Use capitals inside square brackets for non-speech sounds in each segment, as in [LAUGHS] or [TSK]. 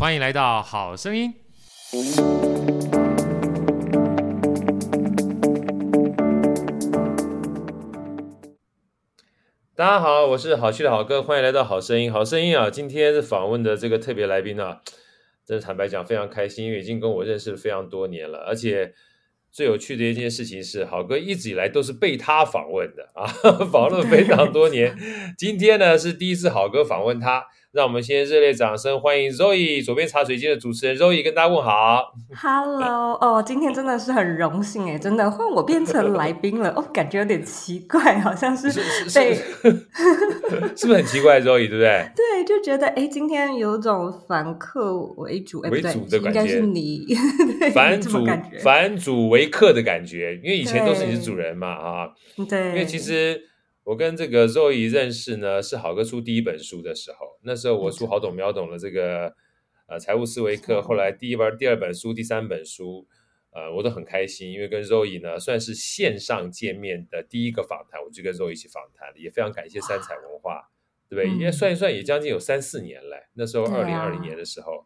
欢迎来到好声音。大家好，我是好趣的好哥，欢迎来到好声音。好声音啊，今天是访问的这个特别来宾啊，真的坦白讲非常开心，因为已经跟我认识了非常多年了，而且最有趣的一件事情是，好哥一直以来都是被他访问的啊，[LAUGHS] 访问了非常多年。今天呢是第一次好哥访问他。让我们先热烈掌声欢迎 Zoe，左边茶水间的主持人 Zoe 跟大家问好。Hello，哦，今天真的是很荣幸诶，真的换我变成来宾了，哦，感觉有点奇怪，好像是被，是，是，是不是很奇怪，Zoe 对不对？[LAUGHS] 对，就觉得诶，今天有种反客为主，为主的 [LAUGHS] 感觉，应该是你反主反主为客的感觉，因为以前都是你是主人嘛啊，对，因为其实。我跟这个 Zoe 认识呢，是好哥出第一本书的时候。那时候我出好懂秒懂的这个呃财务思维课，后来第一本、第二本书、第三本书，呃，我都很开心，因为跟 Zoe 呢算是线上见面的第一个访谈，我就跟 Zoe 一起访谈，也非常感谢三彩文化，对不对？因为算一算也将近有三四年了，那时候二零二零年的时候，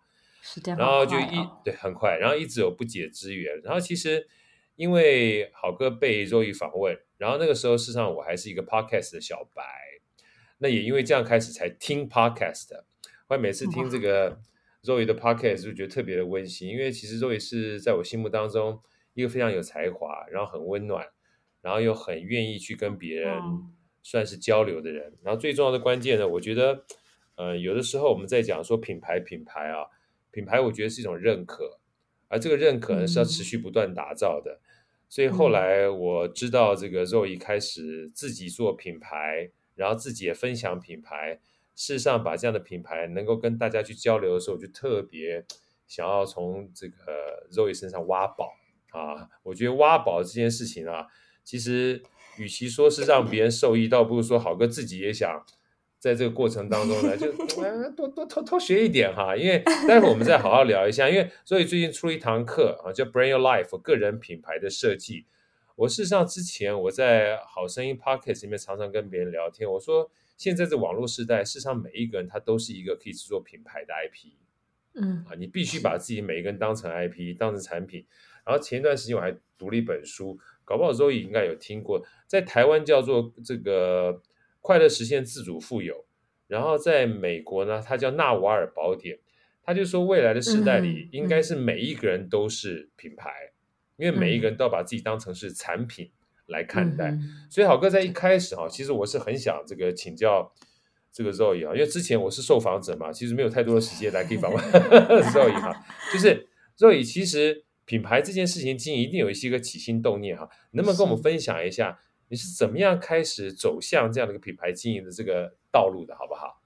然后就一对很快，然后一直有不解之缘，然后其实。因为好哥被 Zoe 访问，然后那个时候事实上我还是一个 podcast 的小白，那也因为这样开始才听 podcast 的。后来每次听这个 Zoe 的 podcast 就觉得特别的温馨，因为其实 Zoe 是在我心目当中一个非常有才华，然后很温暖，然后又很愿意去跟别人算是交流的人。然后最重要的关键呢，我觉得，呃，有的时候我们在讲说品牌，品牌啊，品牌，我觉得是一种认可。而这个认可呢是要持续不断打造的，嗯、所以后来我知道这个 Zoe 开始自己做品牌，然后自己也分享品牌。事实上，把这样的品牌能够跟大家去交流的时候，我就特别想要从这个 Zoe 身上挖宝啊！我觉得挖宝这件事情啊，其实与其说是让别人受益，倒不如说好哥自己也想。在这个过程当中呢，就 [LAUGHS] 多多偷偷学一点哈，因为 [LAUGHS] 待会儿我们再好好聊一下。因为所以最近出了一堂课啊，叫 Brand Your Life 个人品牌的设计。我事实上之前我在好声音 Podcast 里面常常跟别人聊天，我说现在这网络时代，事实上每一个人他都是一个可以制作品牌的 IP，嗯啊，你必须把自己每一个人当成 IP，当成产品。然后前一段时间我还读了一本书，搞不好 Zoe 应该有听过，在台湾叫做这个。快乐实现自主富有，然后在美国呢，它叫纳瓦尔宝典。他就说，未来的时代里，应该是每一个人都是品牌，嗯、因为每一个人都要把自己当成是产品来看待。嗯、所以，好哥在一开始哈，其实我是很想这个请教这个 Zoe 啊，因为之前我是受访者嘛，其实没有太多的时间来可以访问 [LAUGHS] [LAUGHS] Zoe 哈。就是 Zoe，其实品牌这件事情经营一定有一些个起心动念哈，能不能跟我们分享一下？你是怎么样开始走向这样的一个品牌经营的这个道路的，好不好？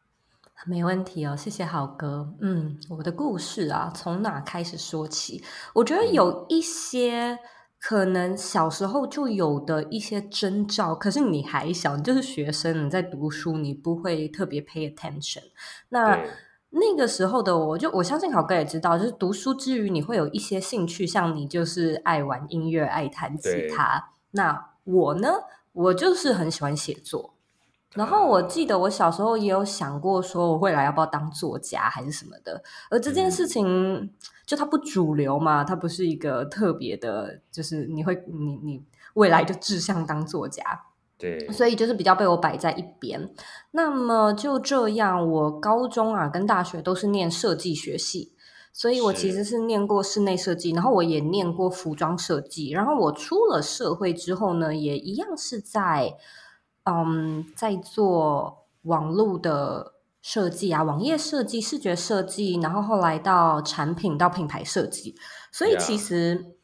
没问题哦，谢谢好哥。嗯，我的故事啊，从哪开始说起？我觉得有一些可能小时候就有的一些征兆，可是你还小，你就是学生，你在读书，你不会特别 pay attention。那那个时候的我，就我相信好哥也知道，就是读书之余，你会有一些兴趣，像你就是爱玩音乐，爱弹吉他。那我呢？我就是很喜欢写作，然后我记得我小时候也有想过说我未来要不要当作家还是什么的，而这件事情就它不主流嘛，它不是一个特别的，就是你会你你未来就志向当作家，对，所以就是比较被我摆在一边。那么就这样，我高中啊跟大学都是念设计学系。所以我其实是念过室内设计，然后我也念过服装设计，然后我出了社会之后呢，也一样是在嗯，在做网络的设计啊，网页设计、视觉设计，然后后来到产品到品牌设计。所以其实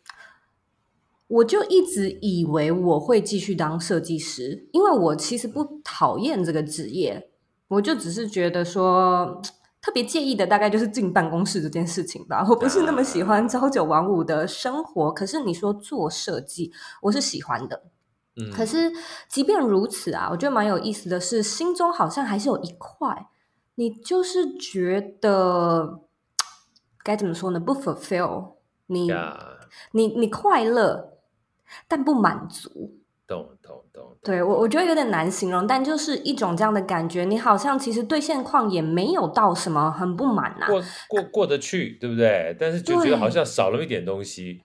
我就一直以为我会继续当设计师，因为我其实不讨厌这个职业，我就只是觉得说。特别介意的大概就是进办公室这件事情吧，我不是那么喜欢朝九晚五的生活。可是你说做设计，我是喜欢的。嗯，可是即便如此啊，我觉得蛮有意思的是，心中好像还是有一块，你就是觉得该怎么说呢？不 fulfill 你.你你快乐，但不满足。懂懂懂。对我，我觉得有点难形容，但就是一种这样的感觉。你好像其实对现况也没有到什么很不满呐、啊，过过过得去，对不对？但是就觉得好像少了一点东西。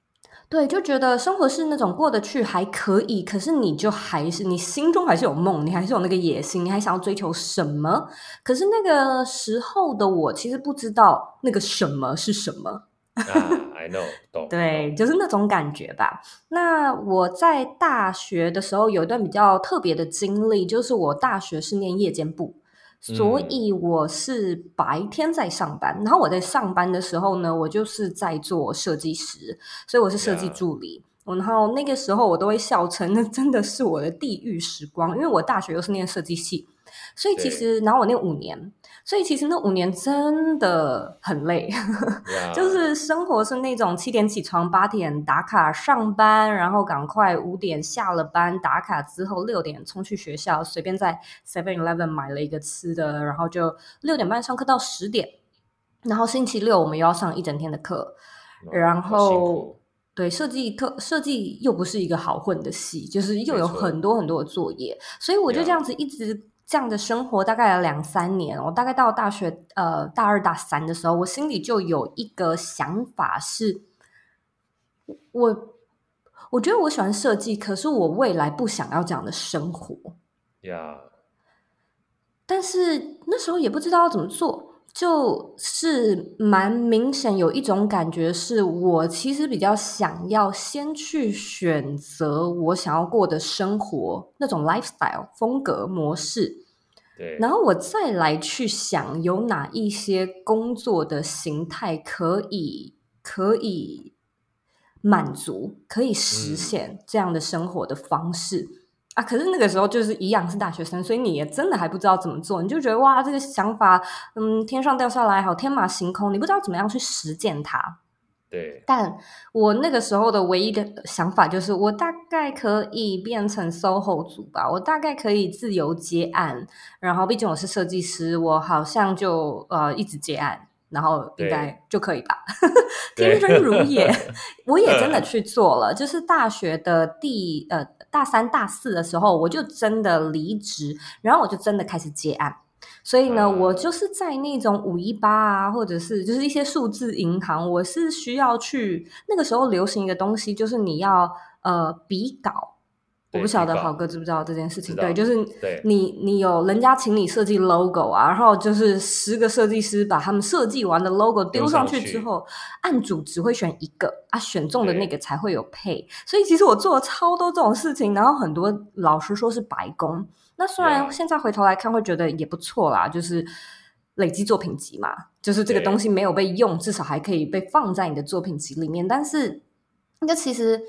对，就觉得生活是那种过得去还可以，可是你就还是你心中还是有梦，你还是有那个野心，你还想要追求什么？可是那个时候的我其实不知道那个什么是什么。啊、[LAUGHS] I know，懂。对，就是那种感觉吧。那我在大学的时候有一段比较特别的经历，就是我大学是念夜间部。所以我是白天在上班，嗯，然后我在上班的时候呢，我就是在做设计师，所以我是设计助理。然后那个时候我都会笑称，那真的是我的地狱时光，因为我大学又是念设计系。所以其实，然后我那五年，所以其实那五年真的很累. [LAUGHS] 就是生活是那种七点起床，八点打卡上班，然后赶快五点下了班打卡之后六点冲去学校，随便在 Seven Eleven 买了一个吃的，然后就六点半上课到十点，然后星期六我们又要上一整天的课，oh, 然后对设计特设计又不是一个好混的系，就是又有很多很多的作业，所以我就这样子一直。这样的生活大概有两三年，我大概到大学呃大二大三的时候，我心里就有一个想法是，我我觉得我喜欢设计，可是我未来不想要这样的生活。呀、但是那时候也不知道要怎么做。就是蛮明显有一种感觉，是我其实比较想要先去选择我想要过的生活那种 lifestyle 风格模式，对，然后我再来去想有哪一些工作的形态可以可以满足、可以实现这样的生活的方式。嗯啊，可是那个时候就是一样是大学生，所以你也真的还不知道怎么做，你就觉得哇，这个想法，嗯，天上掉下来好天马行空，你不知道怎么样去实践它。对，但我那个时候的唯一的想法就是，我大概可以变成 SOHO 族吧，我大概可以自由接案，然后毕竟我是设计师，我好像就呃一直接案，然后应该就可以吧，[LAUGHS] 天真如也，[LAUGHS] 我也真的去做了，就是大学的第呃。大三、大四的时候，我就真的离职，然后我就真的开始接案。所以呢，我就是在那种五一八啊，或者是就是一些数字银行，我是需要去那个时候流行一个东西，就是你要呃比稿。我不晓得豪哥知不知道这件事情？对，就是你你有人家请你设计 logo 啊，然后就是十个设计师把他们设计完的 logo 丢上去之后，案主只会选一个啊，选中的那个才会有配。所以其实我做了超多这种事情，然后很多老师说是白工。那虽然现在回头来看会觉得也不错啦，就是累积作品集嘛，就是这个东西没有被用，至少还可以被放在你的作品集里面。但是那其实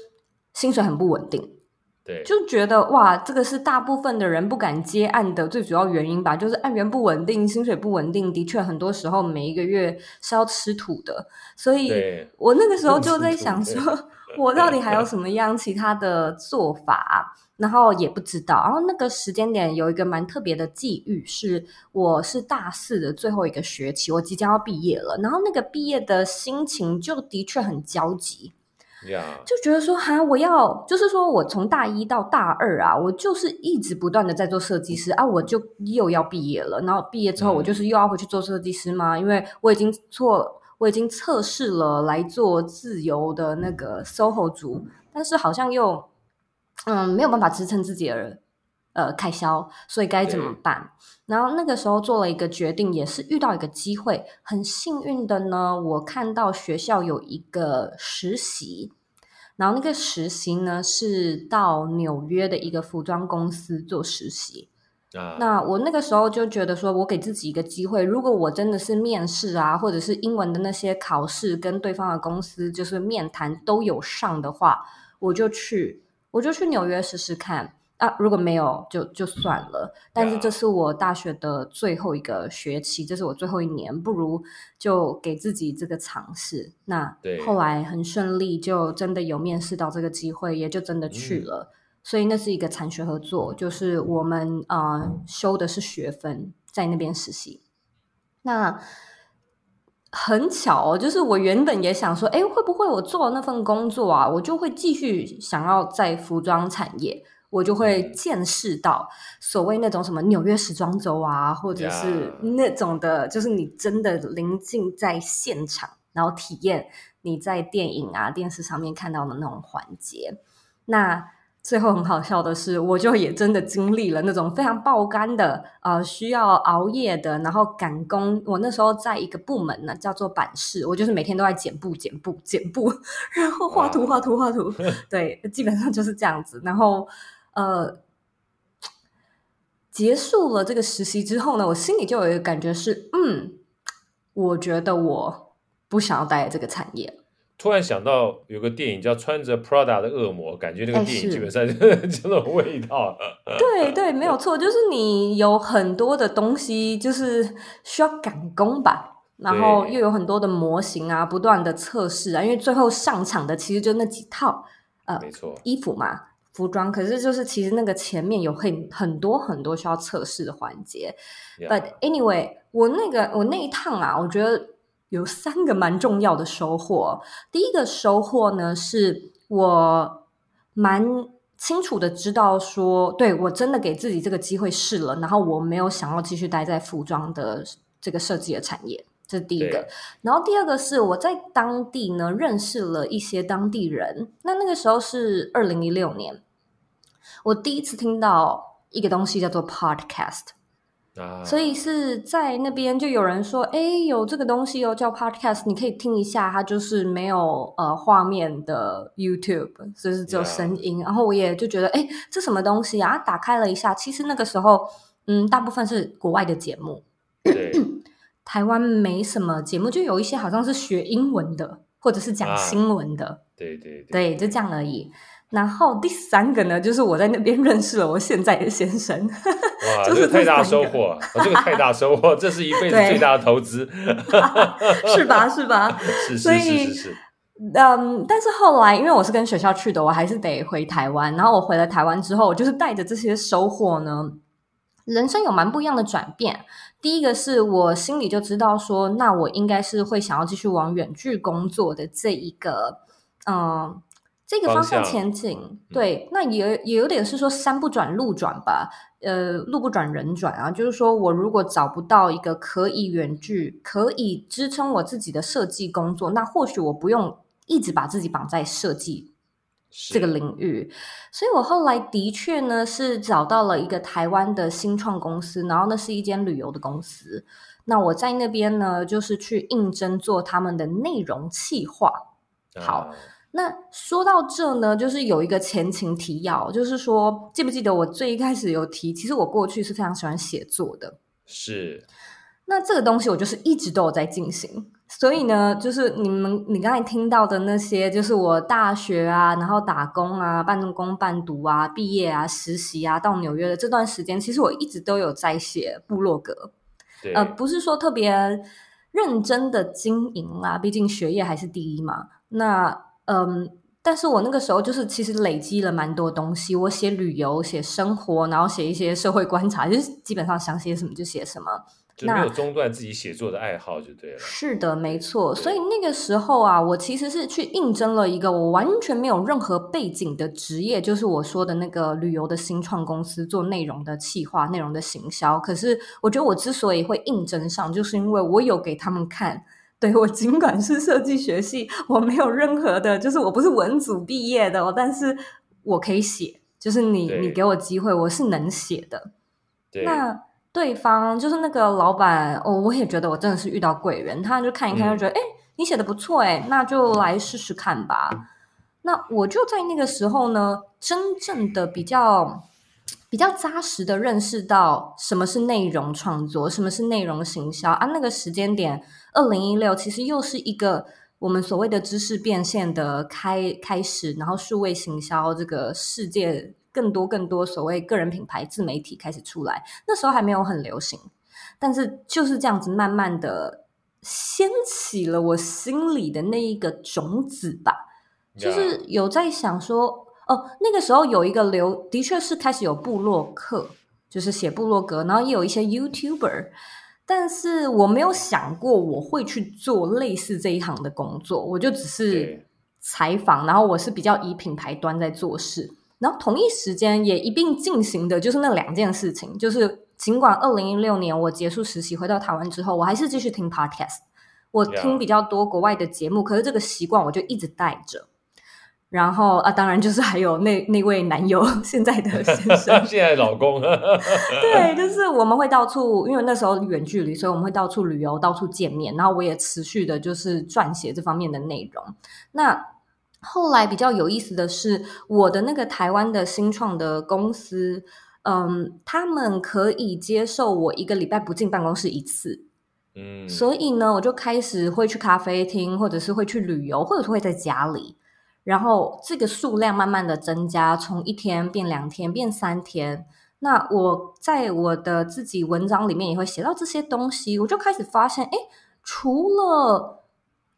薪水很不稳定。对，就觉得哇，这个是大部分的人不敢接案的最主要原因吧，就是案源不稳定，薪水不稳定，的确很多时候每一个月是要吃土的。所以我那个时候就在想说，[LAUGHS] 我到底还有什么样其他的做法？然后也不知道。然后那个时间点有一个蛮特别的际遇，是我是大四的最后一个学期，我即将要毕业了。然后那个毕业的心情就的确很焦急。Yeah. 就觉得说哈，我要就是说我从大一到大二啊，我就是一直不断的在做设计师啊，我就又要毕业了。然后毕业之后，我就是又要回去做设计师吗？嗯。因为我已经做，我已经测试了来做自由的那个 SOHO 族，但是好像又嗯没有办法支撑自己的。呃，开销，所以该怎么办？然后那个时候做了一个决定，也是遇到一个机会，很幸运的呢，我看到学校有一个实习，然后那个实习呢是到纽约的一个服装公司做实习。啊，那我那个时候就觉得说，我给自己一个机会，如果我真的是面试啊，或者是英文的那些考试，跟对方的公司就是面谈都有上的话，我就去，我就去纽约试试看。啊，如果没有就就算了。但是这是我大学的最后一个学期，这是我最后一年，不如就给自己这个尝试。那后来很顺利，就真的有面试到这个机会，也就真的去了。嗯、所以那是一个产学合作，就是我们啊、呃、修的是学分，在那边实习。那很巧哦，就是我原本也想说，哎，会不会我做那份工作啊，我就会继续想要在服装产业。我就会见识到所谓那种什么纽约时装周啊，或者是那种的，就是你真的临近在现场，然后体验你在电影啊、电视上面看到的那种环节。那最后很好笑的是，我就也真的经历了那种非常爆肝的，呃，需要熬夜的，然后赶工。我那时候在一个部门呢，叫做版式，我就是每天都在剪布、剪布、剪布，[LAUGHS] 然后画图、画图、画图。[LAUGHS] 对，基本上就是这样子。然后，呃，结束了这个实习之后呢，我心里就有一个感觉是，嗯，我觉得我不想要待在这个产业。突然想到有个电影叫《穿着 Prada 的恶魔》，感觉那个电影基本上就是 [LAUGHS] 这种味道。对对，没有错，就是你有很多的东西，就是需要赶工吧，然后又有很多的模型啊，不断的测试啊，因为最后上场的其实就那几套呃，没错，衣服嘛，服装。可是就是其实那个前面有很很多很多需要测试的环节。But anyway，我那个我那一趟啊，我觉得。有三个蛮重要的收获。第一个收获呢，是我蛮清楚的知道说，对，我真的给自己这个机会试了，然后我没有想要继续待在服装的这个设计的产业，这是第一个。然后第二个是我在当地呢认识了一些当地人。那那个时候是二零一六年，我第一次听到一个东西叫做 Podcast。所以是在那边就有人说，哎，有这个东西哦，叫 Podcast，你可以听一下。它就是没有呃画面的 YouTube，就是只有声音。然后我也就觉得，哎，这什么东西啊？打开了一下，其实那个时候，嗯，大部分是国外的节目，对台湾没什么节目，就有一些好像是学英文的，或者是讲新闻的，对对，对，就这样而已。然后第三个呢，就是我在那边认识了我现在的先生。[LAUGHS] 哇，这个太大收获！这个太大收获，这是一辈子最大的投资，[LAUGHS] 是吧？是吧？是是是是是。嗯，但是后来因为我是跟学校去的，我还是得回台湾。然后我回了台湾之后，我就是带着这些收获呢，人生有蛮不一样的转变。第一个是我心里就知道说，那我应该是会想要继续往远距工作的这一个，嗯。这个方向前进，对，那也也有点是说山不转路转吧，呃，路不转人转啊，就是说我如果找不到一个可以远距、可以支撑我自己的设计工作，那或许我不用一直把自己绑在设计这个领域。所以我后来的确呢是找到了一个台湾的新创公司，然后那是一间旅游的公司。那我在那边呢，就是去应征做他们的内容企划。好。那说到这呢，就是有一个前情提要，就是说，记不记得我最一开始有提，其实我过去是非常喜欢写作的。是。那这个东西我就是一直都有在进行，所以呢，就是你们你刚才听到的那些，就是我大学啊，然后打工啊，半工半读啊，毕业啊，实习啊，到纽约的这段时间，其实我一直都有在写部落格。对。呃，不是说特别认真的经营啦，毕竟学业还是第一嘛。那嗯，但是我那个时候就是其实累积了蛮多东西。我写旅游，写生活，然后写一些社会观察，就是基本上想写什么就写什么，就没有中断自己写作的爱好就对了。是的，没错。所以那个时候啊，我其实是去应征了一个我完全没有任何背景的职业，就是我说的那个旅游的新创公司，做内容的企划、内容的行销。可是我觉得我之所以会应征上，就是因为我有给他们看。对，我尽管是设计学系，我没有任何的，就是我不是文组毕业的，但是我可以写，就是你你给我机会，我是能写的。对。那对方就是那个老板，哦，我也觉得我真的是遇到贵人，他就看一看，就觉得，哎、嗯，你写的不错，哎，那就来试试看吧。那我就在那个时候呢，真正的比较。比较扎实的认识到什么是内容创作，什么是内容行销啊。那个时间点，二零一六其实又是一个我们所谓的知识变现的开开始，然后数位行销这个世界更多更多所谓个人品牌自媒体开始出来。那时候还没有很流行，但是就是这样子慢慢的掀起了我心里的那一个种子吧.就是有在想说。哦，那个时候有一个流，的确是开始有部落客，就是写部落格，然后也有一些 YouTuber，但是我没有想过我会去做类似这一行的工作，我就只是采访，然后我是比较以品牌端在做事，然后同一时间也一并进行的就是那两件事情，就是尽管二零一六年我结束实习回到台湾之后，我还是继续听 podcast，我听比较多国外的节目.可是这个习惯我就一直带着。然后啊，当然就是还有那那位男友，现在的先生，[LAUGHS] 现在老公。[LAUGHS] 对，就是我们会到处，因为那时候远距离，所以我们会到处旅游，到处见面。然后我也持续的，就是撰写这方面的内容。那后来比较有意思的是，我的那个台湾的新创的公司，嗯，他们可以接受我一个礼拜不进办公室一次。嗯，所以呢，我就开始会去咖啡厅，或者是会去旅游，或者是会在家里。然后这个数量慢慢的增加，从一天变两天，变三天。那我在我的自己文章里面也会写到这些东西，我就开始发现，哎，除了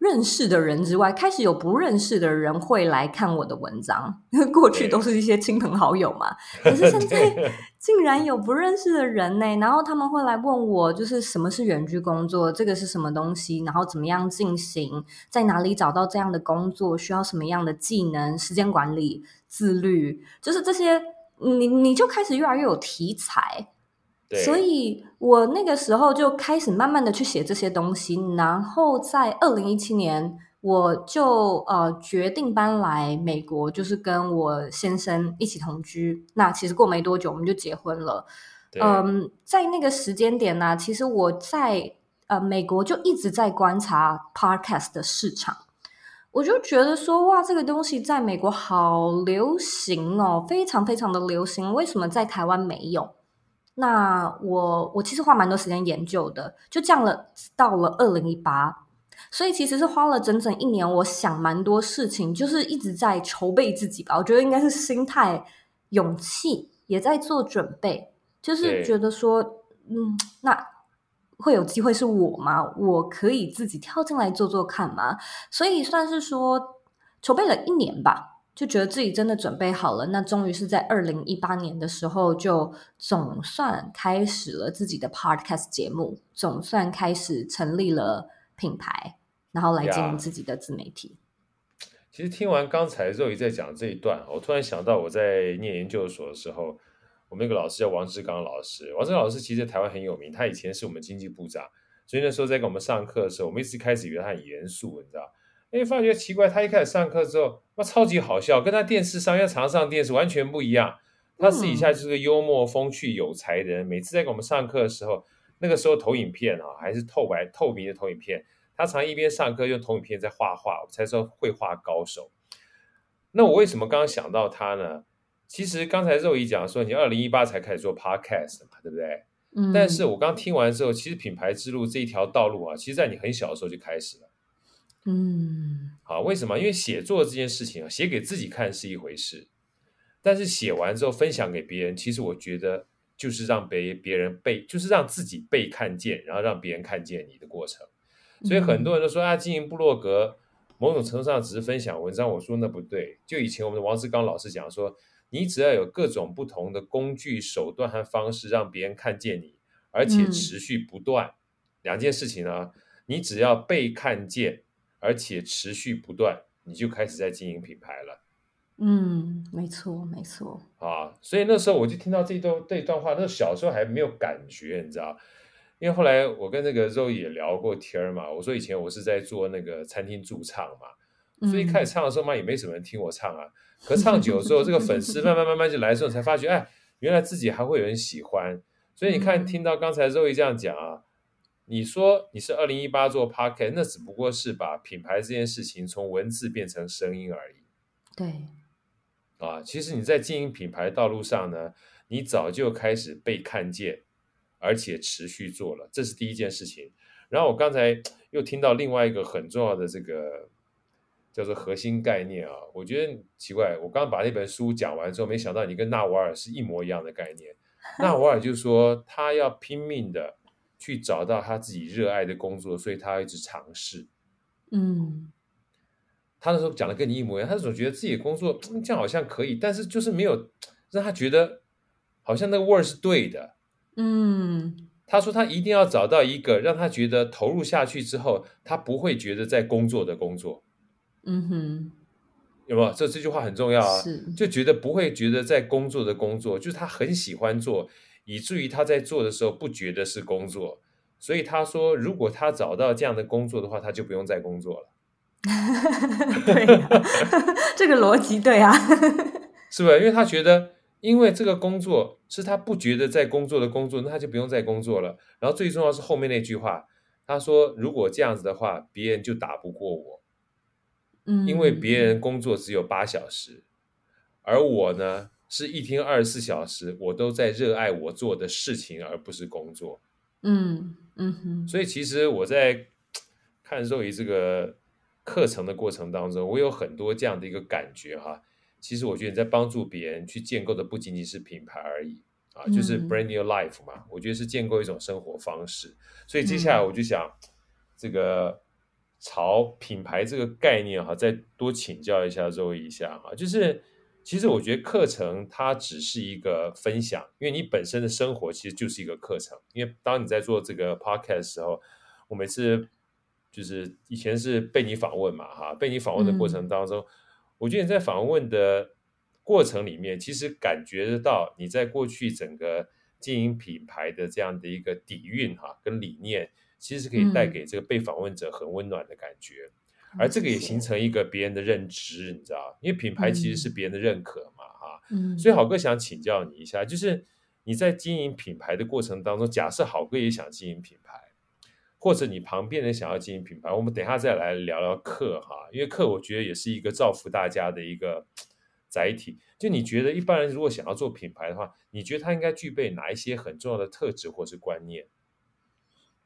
认识的人之外，开始有不认识的人会来看我的文章。[LAUGHS] 过去都是一些亲朋好友嘛，可是现在 [LAUGHS] 竟然有不认识的人呢。然后他们会来问我，就是什么是远距工作，这个是什么东西，然后怎么样进行，在哪里找到这样的工作，需要什么样的技能、时间管理、自律，就是这些，你你就开始越来越有题材。所以我那个时候就开始慢慢的去写这些东西，然后在二零一七年，我就呃决定搬来美国，就是跟我先生一起同居。那其实过没多久我们就结婚了。嗯，在那个时间点呢，其实我在呃美国就一直在观察 Podcast 的市场，我就觉得说哇，这个东西在美国好流行哦，非常非常的流行，为什么在台湾没有？那我我其实花蛮多时间研究的，就这样了，到了二零一八，所以其实是花了整整一年，我想蛮多事情，就是一直在筹备自己吧。我觉得应该是心态、勇气也在做准备，就是觉得说，嗯，那会有机会是我吗？我可以自己跳进来做做看吗？所以算是说筹备了一年吧。就觉得自己真的准备好了，那终于是在二零一八年的时候，就总算开始了自己的 podcast 节目，总算开始成立了品牌，然后来经营自己的自媒体。其实听完刚才肉姨在讲这一段，我突然想到我在念研究所的时候，我们那个老师叫王志刚老师，王志刚老师其实在台湾很有名，他以前是我们经济部长，所以那时候在给我们上课的时候，我们一直开始以为他很严肃，你知道。哎，发觉奇怪，他一开始上课之后，哇，超级好笑，跟他电视上要常上电视完全不一样。他私底下就是个幽默、风趣、有才的人。每次在给我们上课的时候，那个时候投影片啊，还是透白、透明的投影片，他常一边上课用投影片在画画，我才说绘画高手。那我为什么刚刚想到他呢？其实刚才肉姨讲说，你二零一八才开始做 podcast 嘛，对不对？嗯。但是我刚听完之后，其实品牌之路这一条道路啊，其实在你很小的时候就开始了。嗯，好，为什么？因为写作这件事情啊，写给自己看是一回事，但是写完之后分享给别人，其实我觉得就是让别别人被，就是让自己被看见，然后让别人看见你的过程。所以很多人都说啊，经营部落格，某种程度上只是分享文章。我说那不对，就以前我们的王志刚老师讲说，你只要有各种不同的工具、手段和方式，让别人看见你，而且持续不断，嗯、两件事情呢，你只要被看见。而且持续不断，你就开始在经营品牌了。嗯，没错，没错。啊，所以那时候我就听到这段这段话，那小时候还没有感觉，你知道？因为后来我跟那个肉也聊过天嘛，我说以前我是在做那个餐厅驻唱嘛，所以一开始唱的时候嘛，也没什么人听我唱啊。可唱久了之后，这个粉丝慢慢慢慢就来的时候，才发觉，哎，原来自己还会有人喜欢。所以你看，听到刚才肉也这样讲啊。你说你是二零一八做 Podcast，那只不过是把品牌这件事情从文字变成声音而已。对，啊，其实你在经营品牌道路上呢，你早就开始被看见，而且持续做了，这是第一件事情。然后我刚才又听到另外一个很重要的这个叫做核心概念啊，我觉得奇怪，我刚刚把那本书讲完之后，没想到你跟纳瓦尔是一模一样的概念。纳瓦尔就说他要拼命的。去找到他自己热爱的工作，所以他要一直尝试。嗯，他那时候讲的跟你一模一样，他总觉得自己的工作这样好像可以，但是就是没有让他觉得好像那个味儿是对的。嗯，他说他一定要找到一个让他觉得投入下去之后，他不会觉得在工作的工作。嗯哼，有没有？这这句话很重要啊，是就觉得不会觉得在工作的工作，就是他很喜欢做，以至于他在做的时候不觉得是工作。所以他说，如果他找到这样的工作的话，他就不用再工作了。[LAUGHS] 对啊，这个逻辑对啊，是不是？因为他觉得，因为这个工作是他不觉得在工作的工作，那他就不用再工作了。然后最重要是后面那句话，他说，如果这样子的话，别人就打不过我。嗯，因为别人工作只有八小时，而我呢，是一天二十四小时，我都在热爱我做的事情，而不是工作。嗯嗯哼，所以其实我在 [TSK] 看 Zoe 这个课程的过程当中，我有很多这样的一个感觉哈。其实我觉得你在帮助别人去建构的不仅仅是品牌而已啊，就是 Brand new Life 嘛。我觉得是建构一种生活方式。所以接下来我就想这个。朝品牌这个概念哈，再多请教一下 Zoe 一下哈，就是其实我觉得课程它只是一个分享，因为你本身的生活其实就是一个课程。因为当你在做这个 podcast 的时候，我每次就是以前是被你访问嘛哈，被你访问的过程当中，嗯、我觉得你在访问的过程里面，其实感觉得到你在过去整个经营品牌的这样的一个底蕴哈跟理念。其实可以带给这个被访问者很温暖的感觉，嗯、而这个也形成一个别人的认知，你知道？因为品牌其实是别人的认可嘛，哈、嗯。所以好哥想请教你一下，就是你在经营品牌的过程当中，假设好哥也想经营品牌，或者你旁边人想要经营品牌，我们等一下再来聊聊课哈，因为课我觉得也是一个造福大家的一个载体。就你觉得一般人如果想要做品牌的话，你觉得他应该具备哪一些很重要的特质或是观念？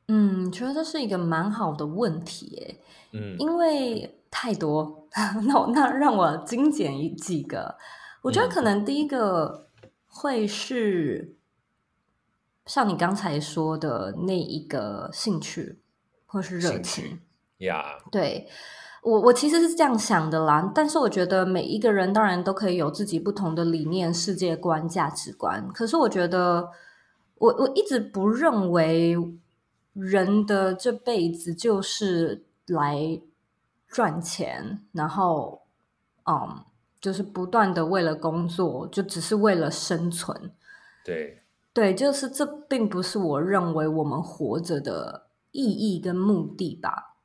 嗯，觉得这是一个蛮好的问题，嗯，因为太多，[LAUGHS] 那我那让我精简一几个。我觉得可能第一个会是像你刚才说的那一个兴趣或是热情呀。Yeah. 对，我我其实是这样想的啦，但是我觉得每一个人当然都可以有自己不同的理念、世界观、价值观。可是我觉得，我我一直不认为。人的这辈子就是来赚钱，然后，嗯，就是不断的为了工作，就只是为了生存。对，对，就是这并不是我认为我们活着的意义跟目的吧。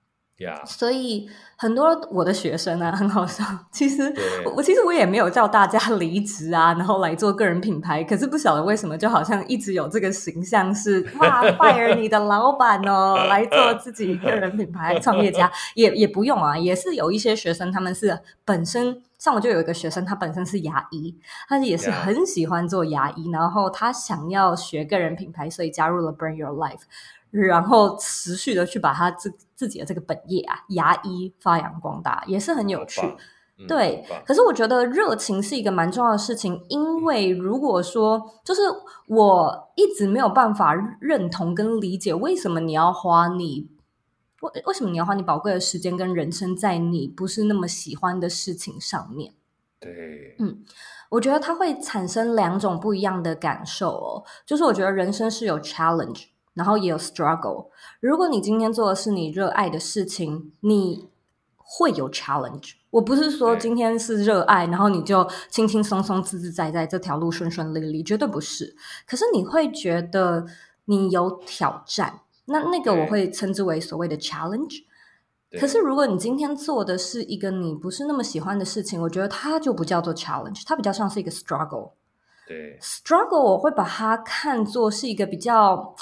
Yeah. 所以很多我的学生啊，很好笑。其实我其实我也没有叫大家离职啊，然后来做个人品牌。可是不晓得为什么，就好像一直有这个形象是哇，fire 你的老板哦，来做自己个人品牌创业家，也也不用啊。也是有一些学生，他们是本身像我就有一个学生，他本身是牙医，他也是很喜欢做牙医，然后他想要学个人品牌，所以加入了 Brand Your Life。然后持续的去把他自自己的这个本业啊，牙医发扬光大，也是很有趣。嗯、对，可是我觉得热情是一个蛮重要的事情，因为如果说就是我一直没有办法认同跟理解，为什么你要花你为为什么你要花你宝贵的时间跟人生在你不是那么喜欢的事情上面？对，嗯，我觉得它会产生两种不一样的感受哦，就是我觉得人生是有 challenge。然后也有 struggle。如果你今天做的是你热爱的事情，你会有 challenge。我不是说今天是热爱，然后你就轻轻松松、自自在在这条路顺顺利利，绝对不是。可是你会觉得你有挑战，那那个我会称之为所谓的 challenge。可是如果你今天做的是一个你不是那么喜欢的事情，我觉得它就不叫做 challenge，它比较像是一个 struggle。对，struggle 我会把它看作是一个比较。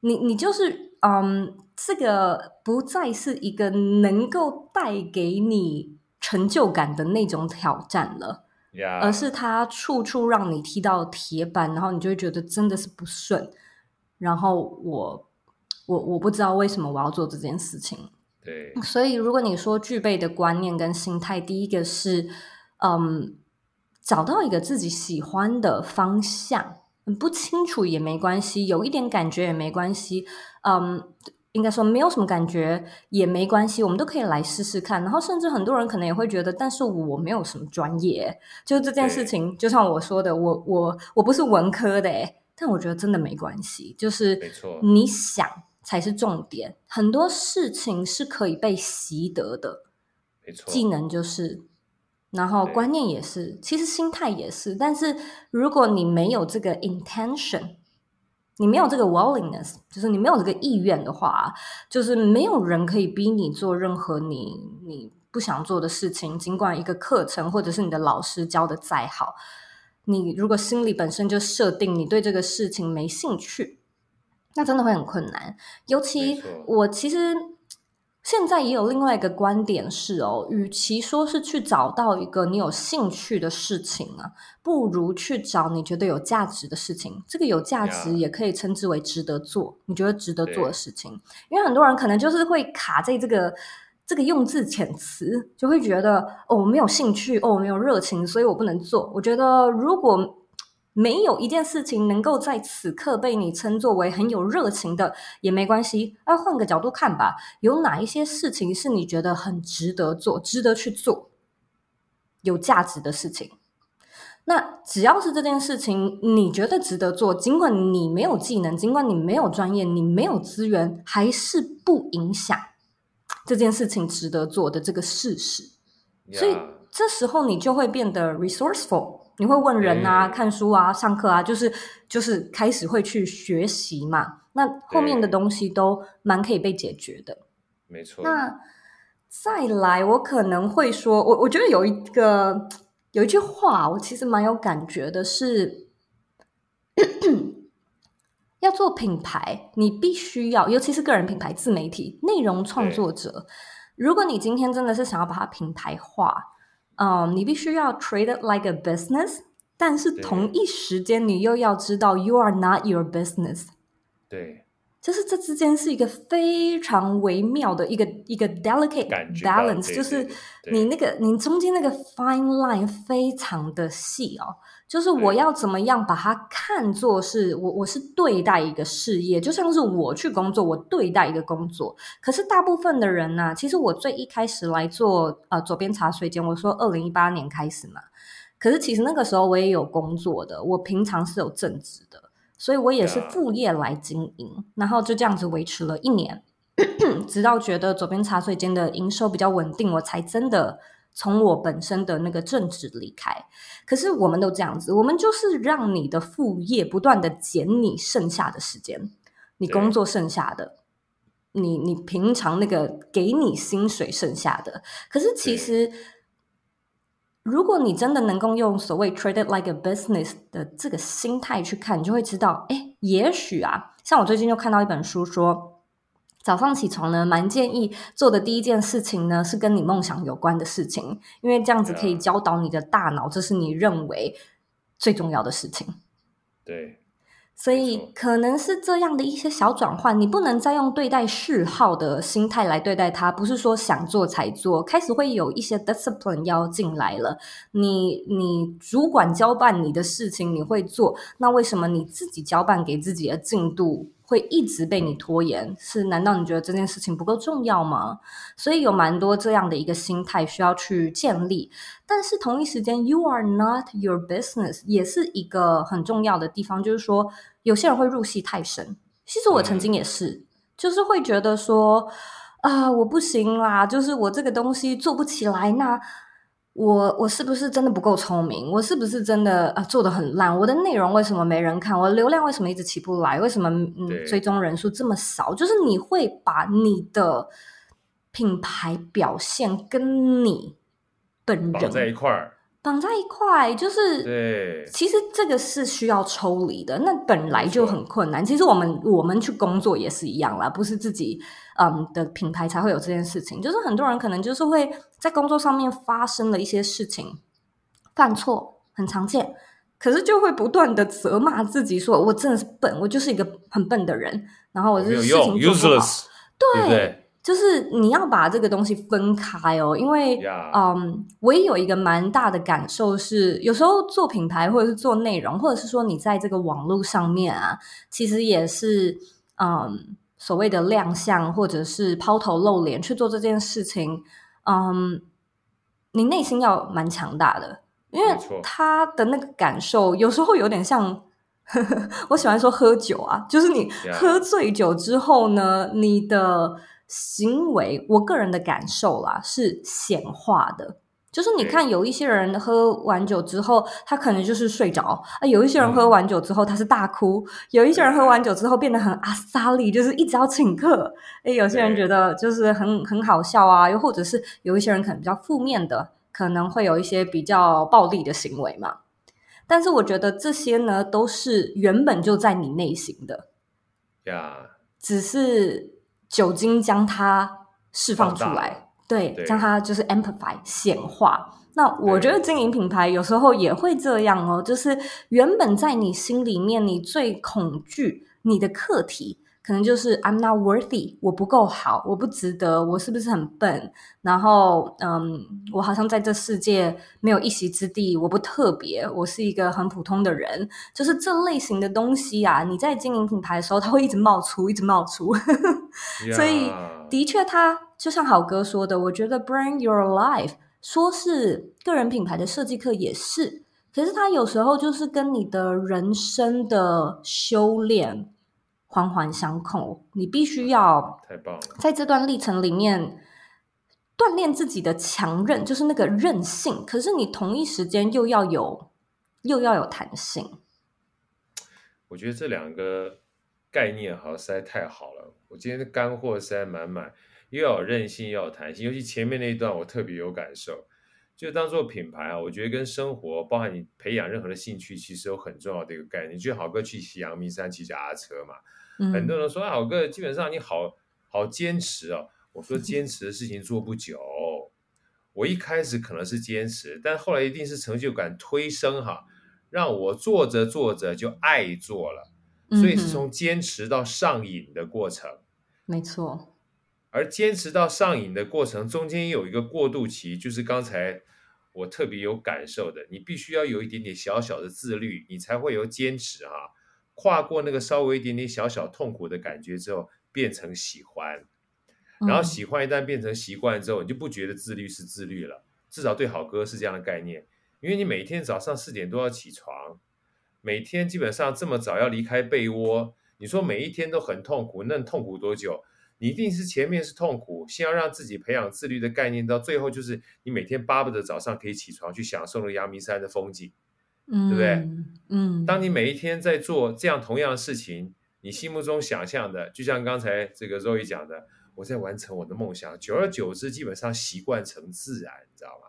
你你就是嗯，这个不再是一个能够带给你成就感的那种挑战了，Yeah. 而是它处处让你踢到铁板，然后你就会觉得真的是不顺。然后我我我不知道为什么我要做这件事情。对，所以如果你说具备的观念跟心态，第一个是嗯，找到一个自己喜欢的方向。不清楚也没关系，有一点感觉也没关系。嗯，应该说没有什么感觉也没关系，我们都可以来试试看。然后，甚至很多人可能也会觉得，但是我没有什么专业，就这件事情，就像我说的，我我我不是文科的诶，但我觉得真的没关系，就是你想才是重点。很多事情是可以被习得的，没错，技能就是然后观念也是，其实心态也是。但是如果你没有这个 intention，你没有这个 willingness，就是你没有这个意愿的话，就是没有人可以逼你做任何你你不想做的事情。尽管一个课程或者是你的老师教的再好，你如果心里本身就设定你对这个事情没兴趣，那真的会很困难。尤其我其实。现在也有另外一个观点是哦，与其说是去找到一个你有兴趣的事情啊，不如去找你觉得有价值的事情。这个有价值也可以称之为值得做，你觉得值得做的事情。因为很多人可能就是会卡在这个这个用字遣词，就会觉得哦，我没有兴趣，哦，我没有热情，所以我不能做。我觉得如果没有一件事情能够在此刻被你称作为很有热情的，也没关系。那换个角度看吧，有哪一些事情是你觉得很值得做、值得去做、有价值的事情？那只要是这件事情你觉得值得做，尽管你没有技能，尽管你没有专业，你没有资源，还是不影响这件事情值得做的这个事实。所以这时候你就会变得 resourceful。你会问人啊，看书啊，上课啊，就是就是开始会去学习嘛。那后面的东西都蛮可以被解决的。没错。那再来，我可能会说，我我觉得有一个有一句话，我其实蛮有感觉的是，是 [COUGHS] 要做品牌，你必须要，尤其是个人品牌、自媒体、内容创作者，如果你今天真的是想要把它品牌化。嗯，um, 你必须要 treat it like a business，但是同一时间你又要知道 you are not your business。对，就是这之间是一个非常微妙的一个一个 delicate balance，就是你那个你中间那个 fine line 非常的细哦。就是我要怎么样把它看作是我我是对待一个事业，就像是我去工作，我对待一个工作。可是大部分的人呢、啊，其实我最一开始来做呃左边茶水间，我说二零一八年开始嘛。可是其实那个时候我也有工作的，我平常是有正职的，所以我也是副业来经营.然后就这样子维持了一年，[CLEARS THROAT] 直到觉得左边茶水间的营收比较稳定，我才真的。从我本身的那个正职离开，可是我们都这样子，我们就是让你的副业不断的减你剩下的时间，你工作剩下的，你你平常那个给你薪水剩下的。可是其实，对如果你真的能够用所谓 “treat it like a business” 的这个心态去看，你就会知道，哎，也许啊，像我最近就看到一本书说。早上起床呢，蛮建议做的第一件事情呢，是跟你梦想有关的事情，因为这样子可以教导你的大脑，这是你认为最重要的事情。对，所以可能是这样的一些小转换，你不能再用对待嗜好的心态来对待它，不是说想做才做，开始会有一些 discipline 要进来了。你你主管交办你的事情你会做，那为什么你自己交办给自己的进度会一直被你拖延，是难道你觉得这件事情不够重要吗？所以有蛮多这样的一个心态需要去建立，但是同一时间，you are not your business 也是一个很重要的地方，就是说有些人会入戏太深。其实我曾经也是，嗯、就是会觉得说啊、呃，我不行啦，就是我这个东西做不起来那。我我是不是真的不够聪明？我是不是真的啊做的很烂？我的内容为什么没人看？我的流量为什么一直起不来？为什么嗯追踪人数这么少？就是你会把你的品牌表现跟你本人绑在一块儿。绑在一块，就是对。其实这个是需要抽离的，那本来就很困难。其实我们我们去工作也是一样啦，不是自己嗯的品牌才会有这件事情。就是很多人可能就是会在工作上面发生了一些事情，犯错很常见，可是就会不断的责骂自己，说我真的是笨，我就是一个很笨的人，然后我就是事情做不好，useless，对，对。就是你要把这个东西分开哦，因为.嗯，我也有一个蛮大的感受是，有时候做品牌或者是做内容，或者是说你在这个网络上面啊，其实也是嗯所谓的亮相或者是抛头露脸去做这件事情，嗯，你内心要蛮强大的，因为他的那个感受有时候有点像，呵呵，我喜欢说喝酒啊，就是你喝醉酒之后呢.你的。行为，我个人的感受啦，是显化的，就是你看，有一些人喝完酒之后，他可能就是睡着啊；有一些人喝完酒之后，他是大哭；有一些人喝完酒之后变得很阿萨里，就是一直要请客。诶，有些人觉得就是很很好笑啊，又或者是有一些人可能比较负面的，可能会有一些比较暴力的行为嘛。但是我觉得这些呢，都是原本就在你内心的，呀.只是酒精将它释放出来。对，将它就是 amplify 显化。那我觉得经营品牌有时候也会这样哦，就是原本在你心里面，你最恐惧你的课题，可能就是 I'm not worthy，我不够好，我不值得，我是不是很笨？然后，嗯，我好像在这世界没有一席之地，我不特别，我是一个很普通的人。就是这类型的东西啊，你在经营品牌的时候，它会一直冒出，一直冒出。[LAUGHS] 所以.的确，它。就像好哥说的，我觉得 Brand Your Life 说是个人品牌的设计课也是，可是它有时候就是跟你的人生的修炼环环相扣，你必须要太棒了，在这段历程里面锻炼自己的强韧，就是那个韧性。可是你同一时间又要有又要有弹性。我觉得这两个概念好像实在太好了，我今天的干货实在满满。又要有韧性，又要有弹性，尤其前面那一段我特别有感受。就当做品牌啊，我觉得跟生活，包含你培养任何的兴趣，其实有很重要的一个概念。就好哥去骑阳明山骑脚踏车嘛，嗯、很多人说啊，好哥基本上你好好坚持哦。我说坚持的事情做不久，我一开始可能是坚持，但后来一定是成就感推升哈，让我做着做着就爱做了，所以是从坚持到上瘾的过程。嗯、没错。而坚持到上瘾的过程中间有一个过渡期，就是刚才我特别有感受的，你必须要有一点点小小的自律，你才会有坚持啊。跨过那个稍微一点点小小痛苦的感觉之后，变成喜欢，然后喜欢一旦变成习惯之后，你就不觉得自律是自律了。至少对好哥是这样的概念，因为你每天早上四点多要起床，每天基本上这么早要离开被窝，你说每一天都很痛苦，那痛苦多久？你一定是前面是痛苦，先要让自己培养自律的概念，到最后就是你每天巴不得早上可以起床去享受那阳明山的风景，嗯，对不对？嗯，当你每一天在做这样同样的事情，你心目中想象的，就像刚才这个 Zoe 讲的，我在完成我的梦想，久而久之，基本上习惯成自然，你知道吗？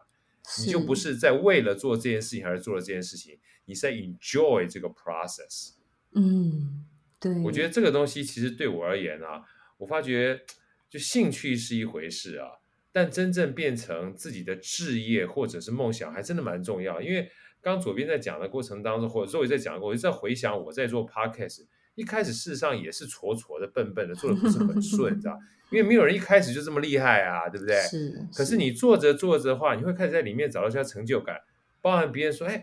你就不是在为了做这件事情而做了这件事情，你在 enjoy 这个 process。嗯，对，我觉得这个东西其实对我而言啊。我发觉，就兴趣是一回事啊，但真正变成自己的置业或者是梦想，还真的蛮重要。因为刚左边在讲的过程当中，或者周围在讲过，我就在回想我在做 podcast，一开始事实上也是挫挫的、笨笨的，做的不是很顺，你 [LAUGHS] 知道？因为没有人一开始就这么厉害啊，对不对？是。是。可是你做着做着的话，你会开始在里面找到一些成就感，包含别人说：“哎，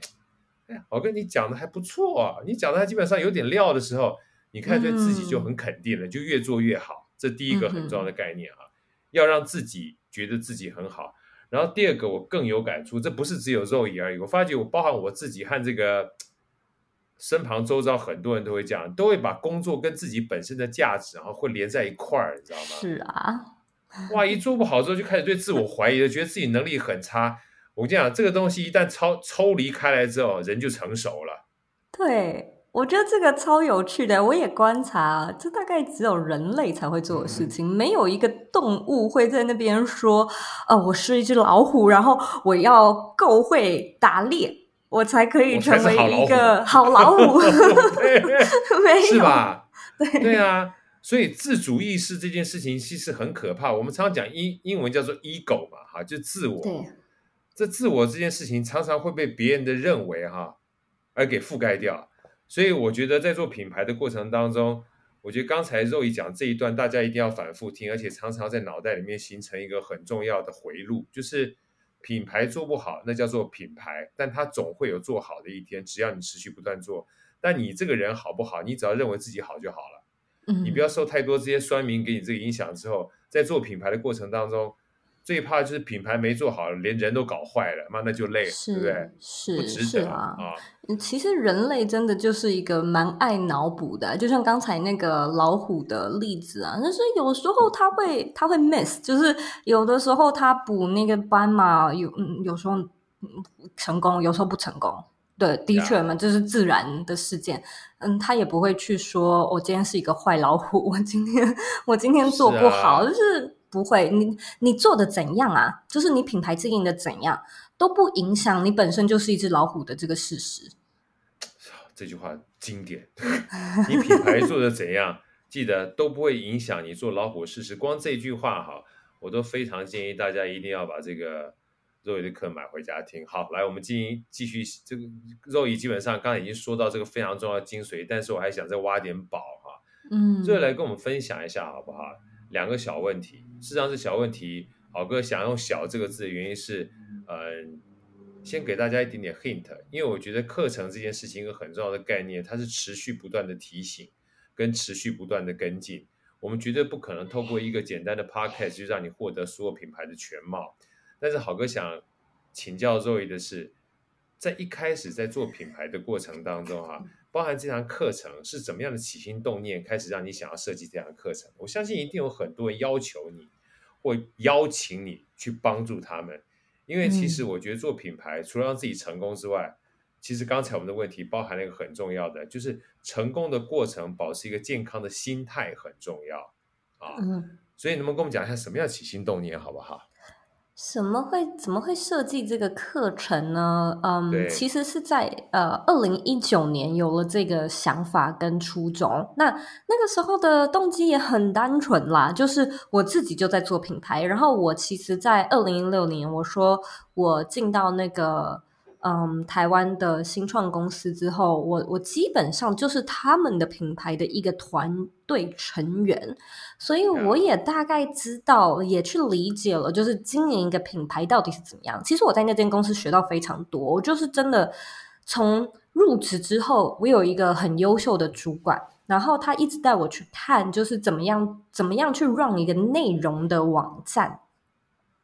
哎，好哥，你讲的还不错啊，你讲的还基本上有点料的时候，你开始对自己就很肯定了，嗯、就越做越好。”这第一个很重要的概念啊，嗯、要让自己觉得自己很好。然后第二个，我更有感触，这不是只有肉眼而已。我发觉我包含我自己和这个身旁周遭很多人都会这样，都会把工作跟自己本身的价值然后会连在一块儿，你知道吗？是啊，哇，一做不好之后就开始对自我怀疑了，觉得自己能力很差。我跟你讲，这个东西一旦抽抽离开来之后，人就成熟了。对。我觉得这个超有趣的，我也观察，这大概只有人类才会做的事情，嗯、没有一个动物会在那边说：“呃，我是一只老虎，然后我要够会打猎，我才可以成为一个好老虎。[LAUGHS] ”没有，是吧？对对啊，所以自主意识这件事情其实很可怕。我们常常讲英英文叫做 ego 嘛，哈，就自我。对，这自我这件事情常常会被别人的认为哈而给覆盖掉。所以我觉得在做品牌的过程当中，我觉得刚才肉姨讲这一段，大家一定要反复听，而且常常在脑袋里面形成一个很重要的回路，就是品牌做不好，那叫做品牌，但它总会有做好的一天，只要你持续不断做。但你这个人好不好，你只要认为自己好就好了，嗯，你不要受太多这些酸民给你这个影响之后，在做品牌的过程当中，最怕就是品牌没做好，连人都搞坏了，妈那就累了，对不对？是不值得啊。啊其实人类真的就是一个蛮爱脑补的，就像刚才那个老虎的例子啊，就是有时候他会他会 miss，就是有的时候他补那个斑嘛有嗯有时候成功，有时候不成功。对，的确嘛，这是自然的事件。嗯，他也不会去说我今天是一个坏老虎，我今天我今天做不好，是啊、就是。不会，你你做的怎样啊？就是你品牌经营的怎样，都不影响你本身就是一只老虎的这个事实。这句话经典。[LAUGHS] 你品牌做的怎样，记得都不会影响你做老虎的事实。光这句话哈，我都非常建议大家一定要把这个 Zoe 的课买回家听。好，来，我们继续继续。这个 Zoe 基本上刚才已经说到这个非常重要的精髓，但是我还想再挖点宝哈。嗯，最后来跟我们分享一下好不好？两个小问题，事实上是小问题。好哥想用“小”这个字的原因是，嗯，先给大家一点点 hint，因为我觉得课程这件事情一个很重要的概念，它是持续不断的提醒，跟持续不断的跟进。我们绝对不可能透过一个简单的 podcast 就让你获得所有品牌的全貌。但是好哥想请教 Zoe 的是，在一开始在做品牌的过程当中啊。包含这堂课程是怎么样的起心动念，开始让你想要设计这堂课程？我相信一定有很多人要求你，或邀请你去帮助他们。因为其实我觉得做品牌，除了让自己成功之外，其实刚才我们的问题包含了一个很重要的，就是成功的过程保持一个健康的心态很重要啊。所以能不能跟我们讲一下什么样起心动念，好不好？什么会怎么会设计这个课程呢？嗯，其实是在呃二零一九年有了这个想法跟初衷。那那个时候的动机也很单纯啦，就是我自己就在做品牌。然后我其实，在二零一六年，我说我进到那个。嗯，台湾的新创公司之后，我我基本上就是他们的品牌的一个团队成员，所以我也大概知道，也去理解了，就是经营一个品牌到底是怎么样。其实我在那间公司学到非常多，我就是真的从入职之后，我有一个很优秀的主管，然后他一直带我去看，就是怎么样怎么样去 run 一个内容的网站。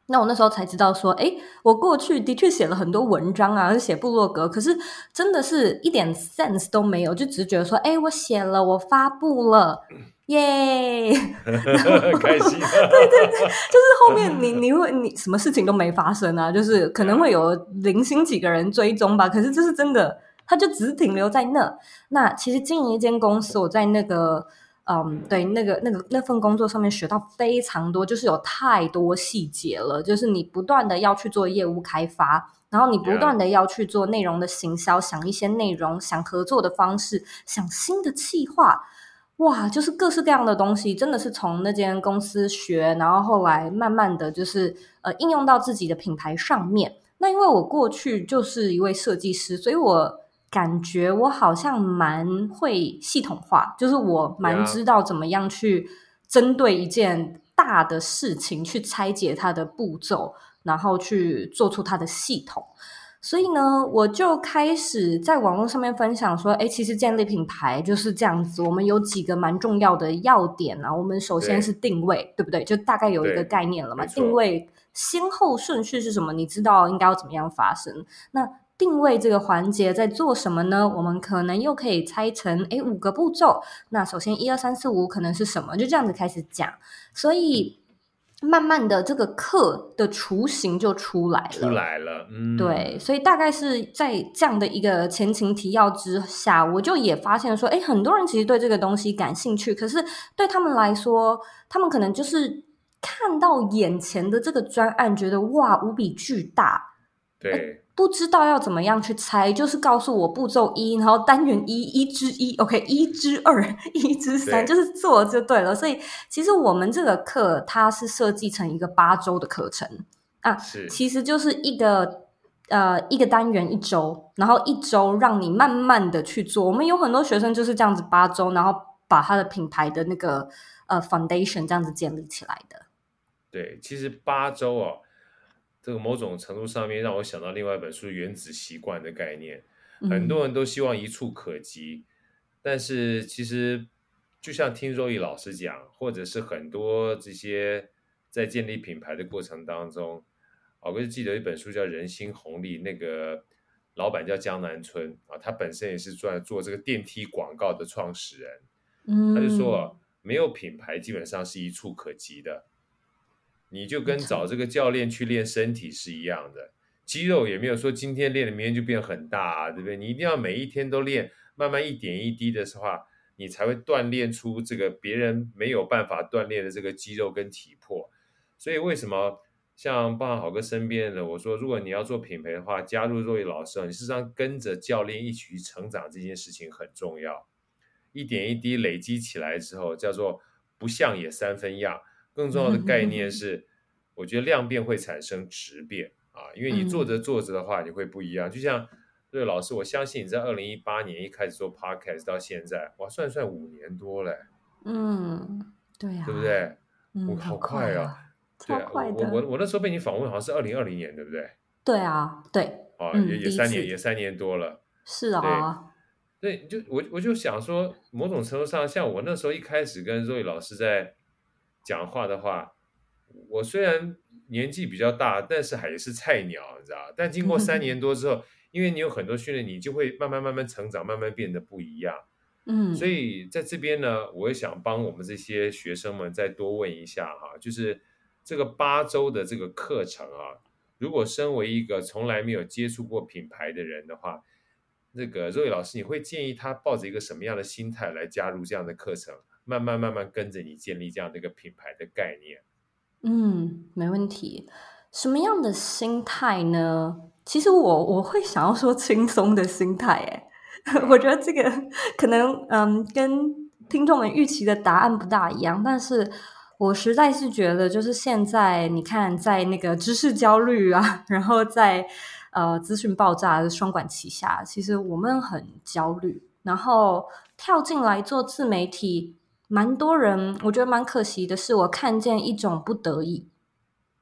那我那时候才知道说，诶，我过去的确写了很多文章啊，写部落格，可是真的是一点 sense 都没有，就只觉得说，诶，我写了，我发布了，耶，[LAUGHS] 开心。对对对，就是后面你你会你什么事情都没发生啊，就是可能会有零星几个人追踪吧，可是这是真的，它就只是停留在那。那其实经营一间公司，我在那个。嗯，um, 对，那个、那个、那份工作上面学到非常多，就是有太多细节了。就是你不断的要去做业务开发，然后你不断的要去做内容的行销.想一些内容，想合作的方式，想新的企划，哇，就是各式各样的东西，真的是从那间公司学，然后后来慢慢的就是呃应用到自己的品牌上面。那因为我过去就是一位设计师，所以我。感觉我好像蛮会系统化，就是我蛮知道怎么样去针对一件大的事情去拆解它的步骤，然后去做出它的系统。所以呢，我就开始在网络上面分享说，哎，其实建立品牌就是这样子。我们有几个蛮重要的要点啊。我们首先是定位，对，对不对？就大概有一个概念了嘛。定位先后顺序是什么？你知道应该要怎么样发生？那定位这个环节在做什么呢？我们可能又可以拆成诶五个步骤。那首先一二三四五可能是什么？就这样子开始讲。所以慢慢的这个课的雏形就出来了。出来了，嗯，对。所以大概是在这样的一个前情提要之下，我就也发现说，诶很多人其实对这个东西感兴趣，可是对他们来说，他们可能就是看到眼前的这个专案，觉得哇无比巨大，对。不知道要怎么样去猜，就是告诉我步骤一，然后单元一，一之一，OK，一之二，一之三，就是做就对了。所以其实我们这个课它是设计成一个八周的课程啊，是其实就是一个呃一个单元一周，然后一周让你慢慢的去做。我们有很多学生就是这样子八周，然后把他的品牌的那个呃 foundation 这样子建立起来的。对，其实八周哦。这个某种程度上面让我想到另外一本书《原子习惯》的概念，很多人都希望一触可及，嗯、但是其实就像听 Zoe 老师讲，或者是很多这些在建立品牌的过程当中，我就记得一本书叫《人心红利》，那个老板叫江南春啊，他本身也是做做这个电梯广告的创始人。嗯，他就说，没有品牌基本上是一触可及的，你就跟找这个教练去练身体是一样的，肌肉也没有说今天练了明天就变很大，啊对不对？你一定要每一天都练，慢慢一点一滴的话。你才会锻炼出这个别人没有办法锻炼的这个肌肉跟体魄，所以为什么像包含好哥身边的我说，如果你要做品牌的话，加入 Zoe 老师，你事实上跟着教练一起去成长，这件事情很重要。一点一滴累积起来之后，叫做不像也三分样。更重要的概念是，我觉得量变会产生质变啊，因为你做着做着的话，你会不一样，就像。瑞，老师，我相信你在二零一八年一开始做 podcast 到现在，哇，算算五年多嘞。嗯，对呀、啊，对不对？嗯，好快啊，对啊。我我我那时候被你访问，好像是二零二零年，对不对？对啊，对。啊，也也三年，也三年多了。是啊。对，对，就我我就想说，某种程度上，像我那时候一开始跟 Zoe 老师在讲话的话，我虽然年纪比较大，但是还是菜鸟，你知道？但经过三年多之后。[LAUGHS] 因为你有很多训练，你就会慢慢慢慢成长，慢慢变得不一样。嗯，所以在这边呢，我也想帮我们这些学生们再多问一下哈，就是这个八周的这个课程啊，如果身为一个从来没有接触过品牌的人的话，那个 Zoe 老师，你会建议他抱着一个什么样的心态来加入这样的课程，慢慢慢慢跟着你建立这样的一个品牌的概念？嗯，没问题。什么样的心态呢？其实我我会想要说轻松的心态，诶，[LAUGHS] 我觉得这个可能嗯跟听众们预期的答案不大一样，但是我实在是觉得，就是现在你看，在那个知识焦虑啊，[LAUGHS] 然后在呃资讯爆炸的双管齐下，其实我们很焦虑，然后跳进来做自媒体，蛮多人我觉得蛮可惜的是，我看见一种不得已。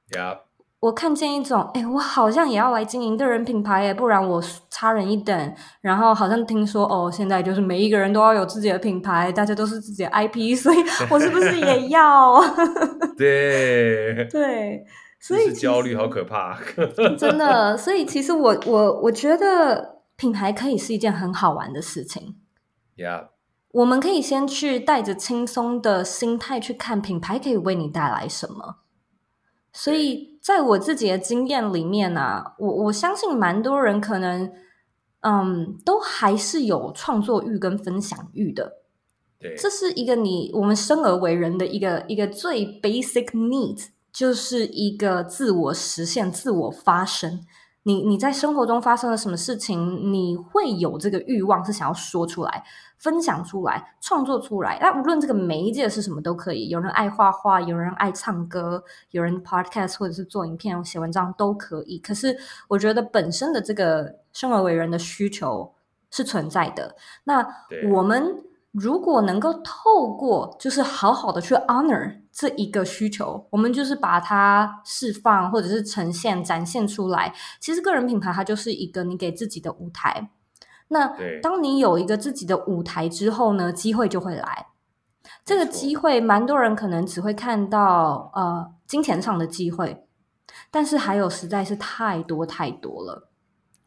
Yeah. 我看见一种，哎，我好像也要来经营个人品牌，耶，不然我差人一等。然后好像听说，哦，现在就是每一个人都要有自己的品牌，大家都是自己的 IP，[LAUGHS] 所以我是不是也要？[LAUGHS] 对对，所以焦虑好可怕，[LAUGHS] 真的。所以其实我我我觉得品牌可以是一件很好玩的事情。Yeah，我们可以先去带着轻松的心态去看品牌可以为你带来什么。所以，在我自己的经验里面啊，我我相信蛮多人可能，嗯，都还是有创作欲跟分享欲的。对，这是一个你我们生而为人的一个一个最 basic needs，就是一个自我实现、自我发声。你你在生活中发生了什么事情，你会有这个欲望是想要说出来、分享出来、创作出来。那无论这个媒介是什么都可以，有人爱画画，有人爱唱歌，有人 podcast 或者是做影片、写文章都可以。可是我觉得本身的这个生而为人的需求是存在的。那我们。如果能够透过，就是好好的去 honor 这一个需求，我们就是把它释放或者是呈现、展现出来。其实个人品牌它就是一个你给自己的舞台。那当你有一个自己的舞台之后呢，机会就会来。这个机会，蛮多人可能只会看到呃金钱上的机会，但是还有实在是太多太多了。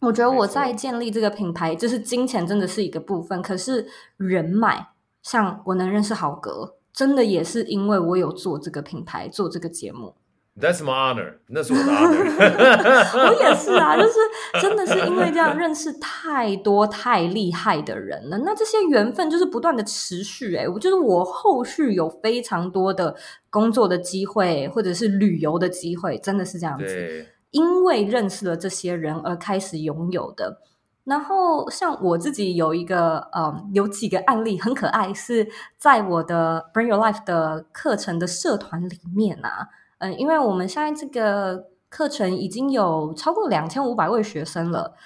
我觉得我在建立这个品牌，就是金钱真的是一个部分，可是人脉，像我能认识豪哥，真的也是因为我有做这个品牌，做这个节目。That's my honor，那是我的 honor。[LAUGHS] 我也是啊，[LAUGHS] 就是真的是因为这样认识太多太厉害的人了，那这些缘分就是不断的持续。哎，我就是我后续有非常多的工作的机会，或者是旅游的机会，真的是这样子。因为认识了这些人而开始拥有的，然后像我自己有一个，嗯，有几个案例很可爱，是在我的 Bring Your Life 的课程的社团里面啊，嗯，因为我们现在这个课程已经有超过两千五百位学生了，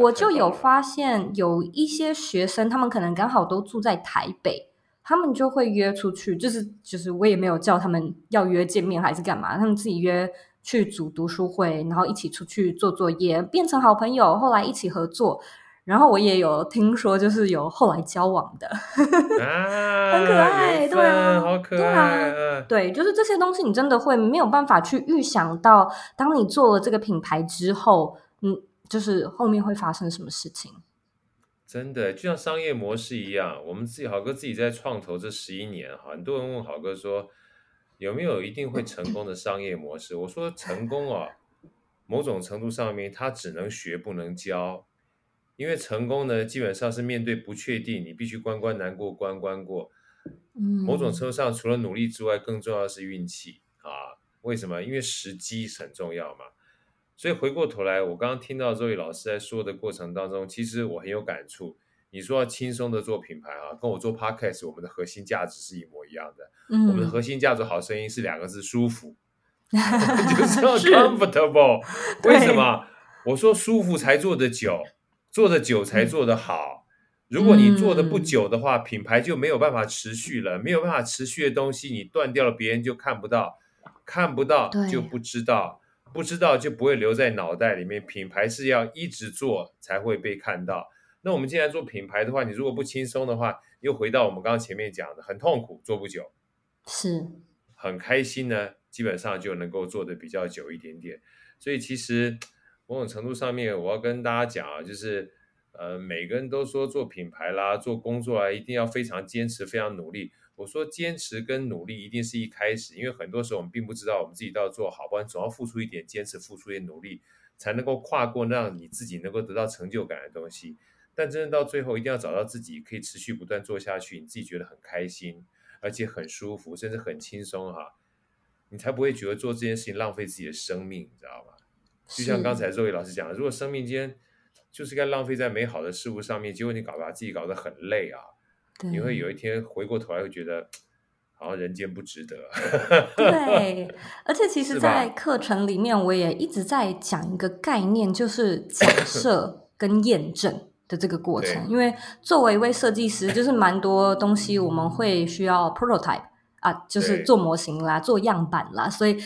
我就有发现有一些学生，他们可能刚好都住在台北，他们就会约出去，就是就是我也没有叫他们要约见面还是干嘛，他们自己约。去组读书会，然后一起出去做作业，变成好朋友。后来一起合作，然后我也有听说，就是有后来交往的，啊，很可爱，对啊，好可爱，对啊，对，就是这些东西，你真的会没有办法去预想到，当你做了这个品牌之后，嗯，就是后面会发生什么事情。真的，就像商业模式一样，我们自己好哥自己在创投这十一年，很多人问好哥说，有没有一定会成功的商业模式？我说成功啊，某种程度上面，它只能学不能教。因为成功呢，基本上是面对不确定，你必须关关难过关关过。某种程度上，除了努力之外，更重要的是运气啊。为什么？因为时机很重要嘛。所以回过头来，我刚刚听到 Zoe 老师在说的过程当中，其实我很有感触。你说要轻松的做品牌啊，跟我做 Podcast，我们的核心价值是一模一样的。嗯，我们的核心价值好声音是两个字：舒服，[LAUGHS] 就是要 comfortable。为什么？我说舒服才做得久。做得久才做得好，如果你做的不久的话，嗯，品牌就没有办法持续了。没有办法持续的东西，你断掉了，别人就看不到，看不到就不知道，不知道就不会留在脑袋里面。品牌是要一直做才会被看到。那我们既然做品牌的话，你如果不轻松的话，又回到我们刚刚前面讲的，很痛苦，做不久，是很开心呢，基本上就能够做的比较久一点点。所以其实。某种程度上面，我要跟大家讲啊，就是，呃，每个人都说做品牌啦，做工作啊，一定要非常坚持，非常努力。我说坚持跟努力一定是一开始，因为很多时候我们并不知道我们自己到底做好，不然总要付出一点坚持，付出一点努力，才能够跨过让你自己能够得到成就感的东西。但真正到最后，一定要找到自己可以持续不断做下去，你自己觉得很开心，而且很舒服，甚至很轻松哈，你才不会觉得做这件事情浪费自己的生命，你知道吗？就像刚才 Zoe 老师讲的，如果生命间就是该浪费在美好的事物上面，结果你搞把自己搞得很累啊，你会有一天回过头来会觉得好像人间不值得。对，而且其 [LAUGHS] 实，在课程里面我也一直在讲一个概念，就是假设跟验证的这个过程。因为作为一位设计师，就是蛮多东西我们会需要 prototype。啊，就是做模型啦，做样板啦，所以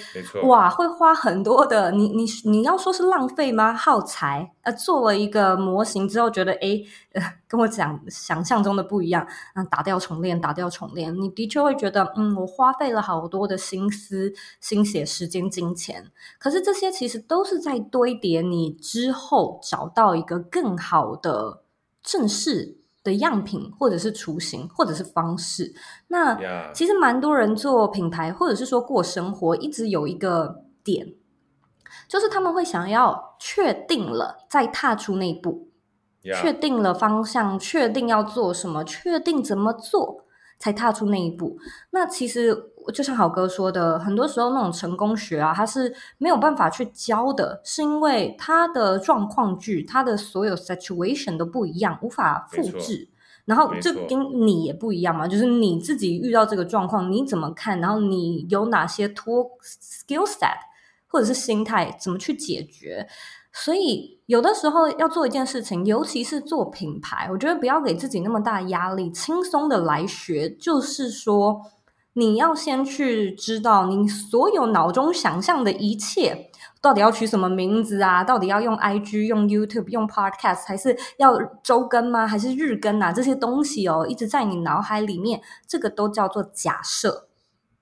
哇，会花很多的。你你你要说是浪费吗？耗材。呃，做了一个模型之后，觉得诶，呃，跟我讲想象中的不一样。嗯，打掉重练，打掉重练，你的确会觉得，嗯，我花费了好多的心思、心血、时间、金钱。可是这些其实都是在堆叠你之后找到一个更好的正式的样品，或者是雏形，或者是方式。那其实蛮多人做品牌，或者是说过生活，一直有一个点，就是他们会想要确定了再踏出那一步确定了方向，确定要做什么，确定怎么做。才踏出那一步。那其实就像好哥说的，很多时候那种成功学啊，它是没有办法去教的，是因为它的状况剧，它的所有 situation 都不一样，无法复制。然后这跟你也不一样嘛，就是你自己遇到这个状况，你怎么看？然后你有哪些托 skill set 或者是心态，怎么去解决？所以有的时候要做一件事情，尤其是做品牌，我觉得不要给自己那么大压力，轻松的来学。就是说，你要先去知道你所有脑中想象的一切，到底要取什么名字啊？到底要用 IG、用 YouTube、用 Podcast，还是要周更吗？还是日更啊？这些东西哦，一直在你脑海里面，这个都叫做假设。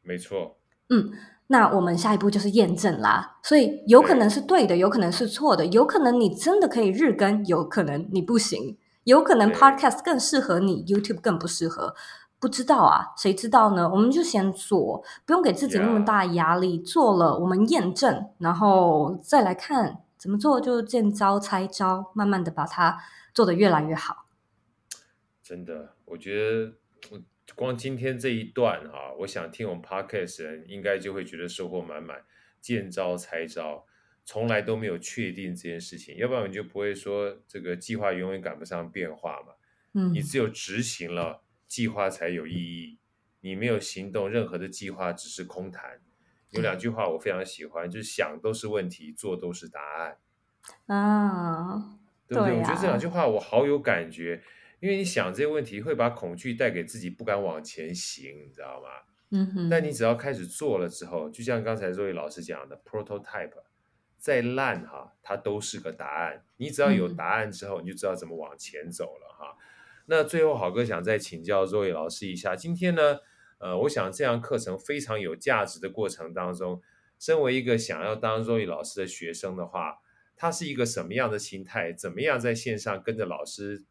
没错。嗯。那我们下一步就是验证啦，所以有可能是对的，有可能是错的，有可能你真的可以日更，有可能你不行，有可能 Podcast 更适合你，YouTube 更不适合，不知道啊，谁知道呢？我们就先做，不用给自己那么大压力，做了我们验证，然后再来看怎么做，就见招拆招，慢慢的把它做得越来越好。真的，我觉得。光今天这一段啊，我想听我们 podcast 人应该就会觉得收获满满。见招拆招，从来都没有确定这件事情，要不然你就不会说这个计划永远赶不上变化嘛。嗯，你只有执行了，计划才有意义。你没有行动，任何的计划只是空谈。有两句话我非常喜欢，就是想都是问题，做都是答案。啊，对不对？对啊，我觉得这两句话我好有感觉。因为你想这些问题，会把恐惧带给自己，不敢往前行，你知道吗？嗯哼。但你只要开始做了之后，就像刚才 Zoe 老师讲的，prototype，再烂哈，它都是个答案。你只要有答案之后，你就知道怎么往前走了哈。那最后，好哥想再请教 Zoe 老师一下，今天呢，呃，我想这样课程非常有价值的过程当中，身为一个想要当 Zoe 老师的学生的话，他是一个什么样的心态？怎么样在线上跟着老师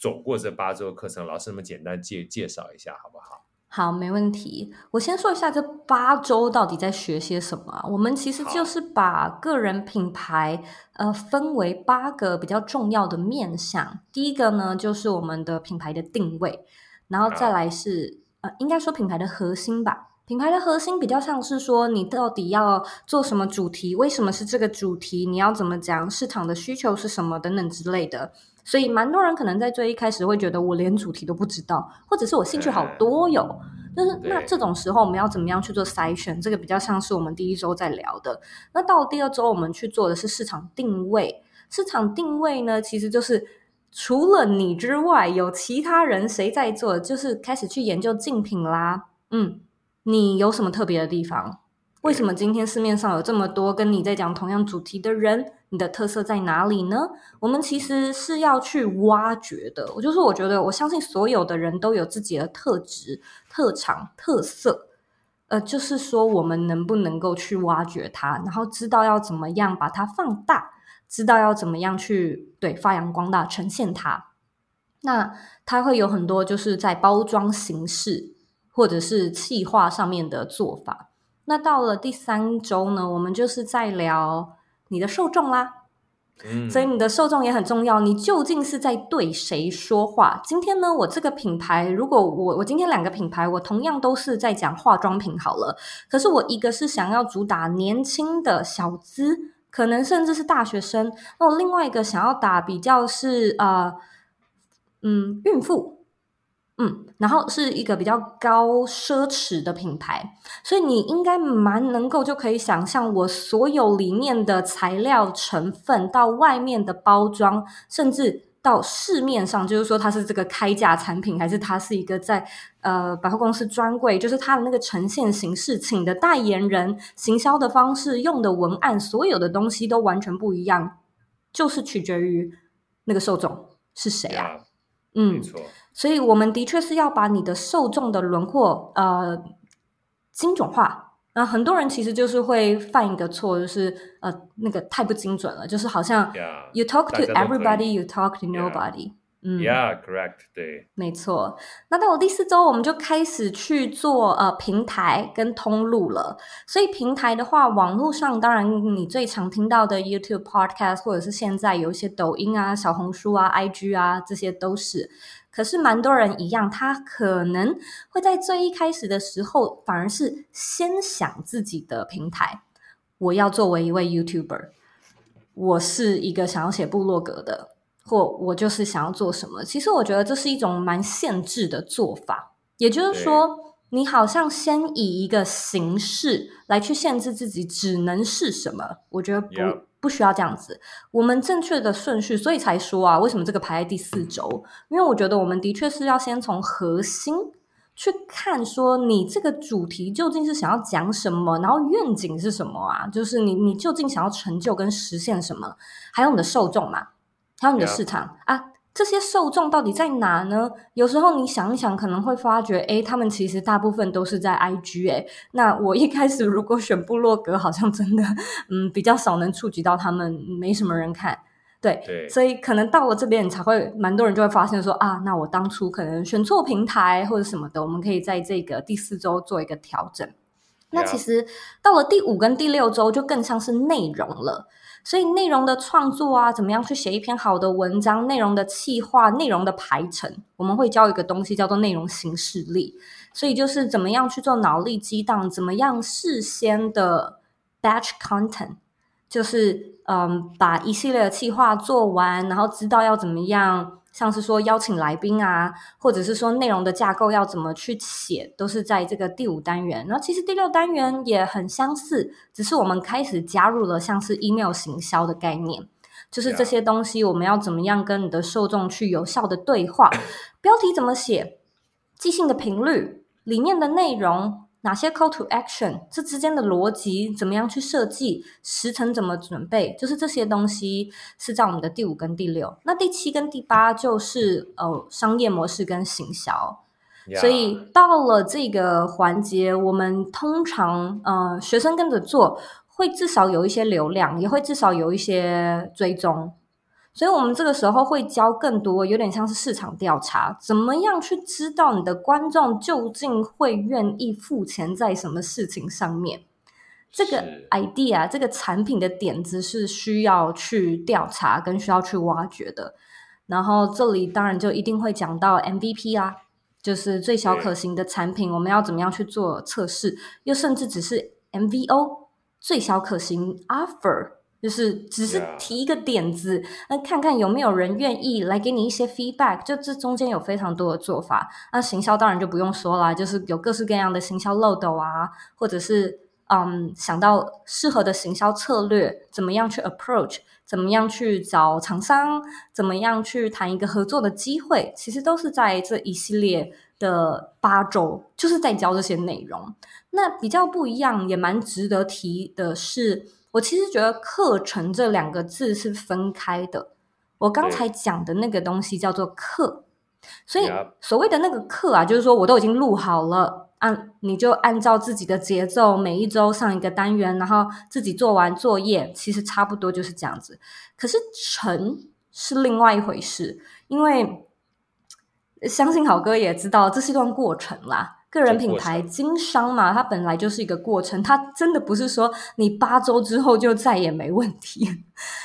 走过这八周课程？老师们简单介介绍一下好不好？好，没问题。我先说一下这八周到底在学些什么。我们其实就是把个人品牌呃分为八个比较重要的面向。第一个呢，就是我们的品牌的定位，然后再来是呃，应该说品牌的核心吧。品牌的核心比较像是说，你到底要做什么主题？为什么是这个主题？你要怎么讲？市场的需求是什么？等等之类的。所以，蛮多人可能在最一开始会觉得我连主题都不知道，或者是我兴趣好多哟。但是那这种时候，我们要怎么样去做筛选？这个比较像是我们第一周在聊的。那到了第二周，我们去做的是市场定位。市场定位呢，其实就是除了你之外，有其他人谁在做？就是开始去研究竞品啦。嗯，你有什么特别的地方？为什么今天市面上有这么多跟你在讲同样主题的人？你的特色在哪里呢？我们其实是要去挖掘的。我就是我觉得，我相信所有的人都有自己的特质、特长、特色。呃，就是说，我们能不能够去挖掘它，然后知道要怎么样把它放大，知道要怎么样去对发扬光大、呈现它。那它会有很多就是在包装形式或者是企划上面的做法。那到了第三周呢，我们就是在聊你的受众啦，嗯，所以你的受众也很重要。你究竟是在对谁说话？今天呢，我这个品牌，如果我我今天两个品牌，我同样都是在讲化妆品好了，可是我一个是想要主打年轻的小资，可能甚至是大学生，那我另外一个想要打比较是呃，嗯，孕妇。嗯，然后是一个比较高奢侈的品牌，所以你应该蛮能够就可以想象，我所有里面的材料成分到外面的包装，甚至到市面上，就是说它是这个开价产品，还是它是一个在呃百货公司专柜，就是它的那个呈现形式，请的代言人、行销的方式、用的文案，所有的东西都完全不一样，就是取决于那个受众是谁啊？Yeah, 嗯，没错。所以，我们的确是要把你的受众的轮廓呃精准化。那很多人其实就是会犯一个错，就是呃那个太不精准了，就是好像 you talk to everybody, you talk to nobody。嗯，Yeah，correct，对，没错。那到了第四周，我们就开始去做呃平台跟通路了。所以平台的话，网络上当然你最常听到的 YouTube、Podcast，或者是现在有一些抖音啊、小红书啊、IG 啊，这些都是。可是蛮多人一样，他可能会在最一开始的时候，反而是先想自己的平台。我要作为一位 YouTuber，我是一个想要写部落格的。或我就是想要做什么，其实我觉得这是一种蛮限制的做法。也就是说，你好像先以一个形式来去限制自己，只能是什么？我觉得不不需要这样子。我们正确的顺序，所以才说啊，为什么这个排在第四周？因为我觉得我们的确是要先从核心去看，说你这个主题究竟是想要讲什么，然后愿景是什么啊？就是你你究竟想要成就跟实现什么？还有你的受众嘛？还有你的市场.啊，这些受众到底在哪呢？有时候你想一想，可能会发觉，诶，他们其实大部分都是在 IG。诶，那我一开始如果选部落格，好像真的，嗯，比较少能触及到他们，没什么人看。对，对所以可能到了这边，你才会蛮多人就会发现说啊，那我当初可能选错平台或者什么的，我们可以在这个第四周做一个调整。那其实到了第五跟第六周，就更像是内容了。所以内容的创作啊，怎么样去写一篇好的文章？内容的企划、内容的排程，我们会教一个东西叫做内容形式力。所以就是怎么样去做脑力激荡，怎么样事先的 batch content，就是嗯，把一系列的企划做完，然后知道要怎么样。像是说邀请来宾啊，或者是说内容的架构要怎么去写，都是在这个第五单元。然后其实第六单元也很相似，只是我们开始加入了像是 email 行销的概念，就是这些东西我们要怎么样跟你的受众去有效的对话，[CLEARS THROAT] 标题怎么写，寄信的频率，里面的内容哪些 call to action，这之间的逻辑怎么样去设计，时程怎么准备，就是这些东西是在我们的第五跟第六。那第七跟第八就是呃商业模式跟行销。所以到了这个环节，我们通常呃学生跟着做，会至少有一些流量，也会至少有一些追踪。所以我们这个时候会教更多，有点像是市场调查，怎么样去知道你的观众究竟会愿意付钱在什么事情上面？这个 idea，这个产品的点子是需要去调查跟需要去挖掘的。然后这里当然就一定会讲到 MVP 啊。就是最小可行的产品，我们要怎么样去做测试？又甚至只是 MVO 最小可行 offer，就是只是提一个点子，那.看看有没有人愿意来给你一些 feedback。就这中间有非常多的做法。那行销当然就不用说了，就是有各式各样的行销漏斗啊，或者是嗯想到适合的行销策略，怎么样去 approach。怎么样去找厂商？怎么样去谈一个合作的机会？其实都是在这一系列的八周，就是在教这些内容。那比较不一样，也蛮值得提的是，我其实觉得课程这两个字是分开的。我刚才讲的那个东西叫做课，所以所谓的那个课啊，就是说我都已经录好了。按你就按照自己的节奏，每一周上一个单元，然后自己做完作业，其实差不多就是这样子。可是成是另外一回事，因为相信好哥也知道，这是一段过程啦。个人品牌经商嘛，它本来就是一个过程，它真的不是说你八周之后就再也没问题，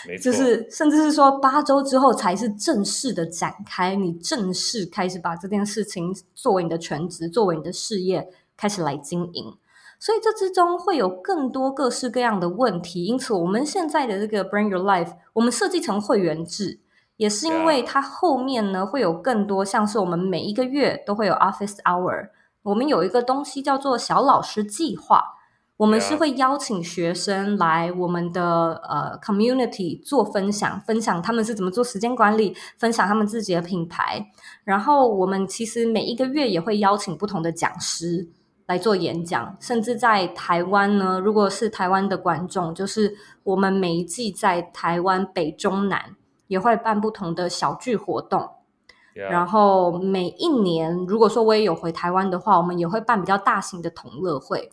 没。[LAUGHS] 就是甚至是说八周之后才是正式的展开，你正式开始把这件事情作为你的全职，作为你的事业开始来经营，所以这之中会有更多各式各样的问题。因此，我们现在的这个 Bring Your Life，我们设计成会员制，也是因为它后面呢会有更多，像是我们每一个月都会有 Office Hour。我们有一个东西叫做小老师计划，我们是会邀请学生来我们的呃 community 做分享，分享他们是怎么做时间管理，分享他们自己的品牌。然后我们其实每一个月也会邀请不同的讲师来做演讲，甚至在台湾呢，如果是台湾的观众，就是我们每一季在台湾北中南也会办不同的小聚活动。然后每一年，如果说我也有回台湾的话，我们也会办比较大型的同乐会。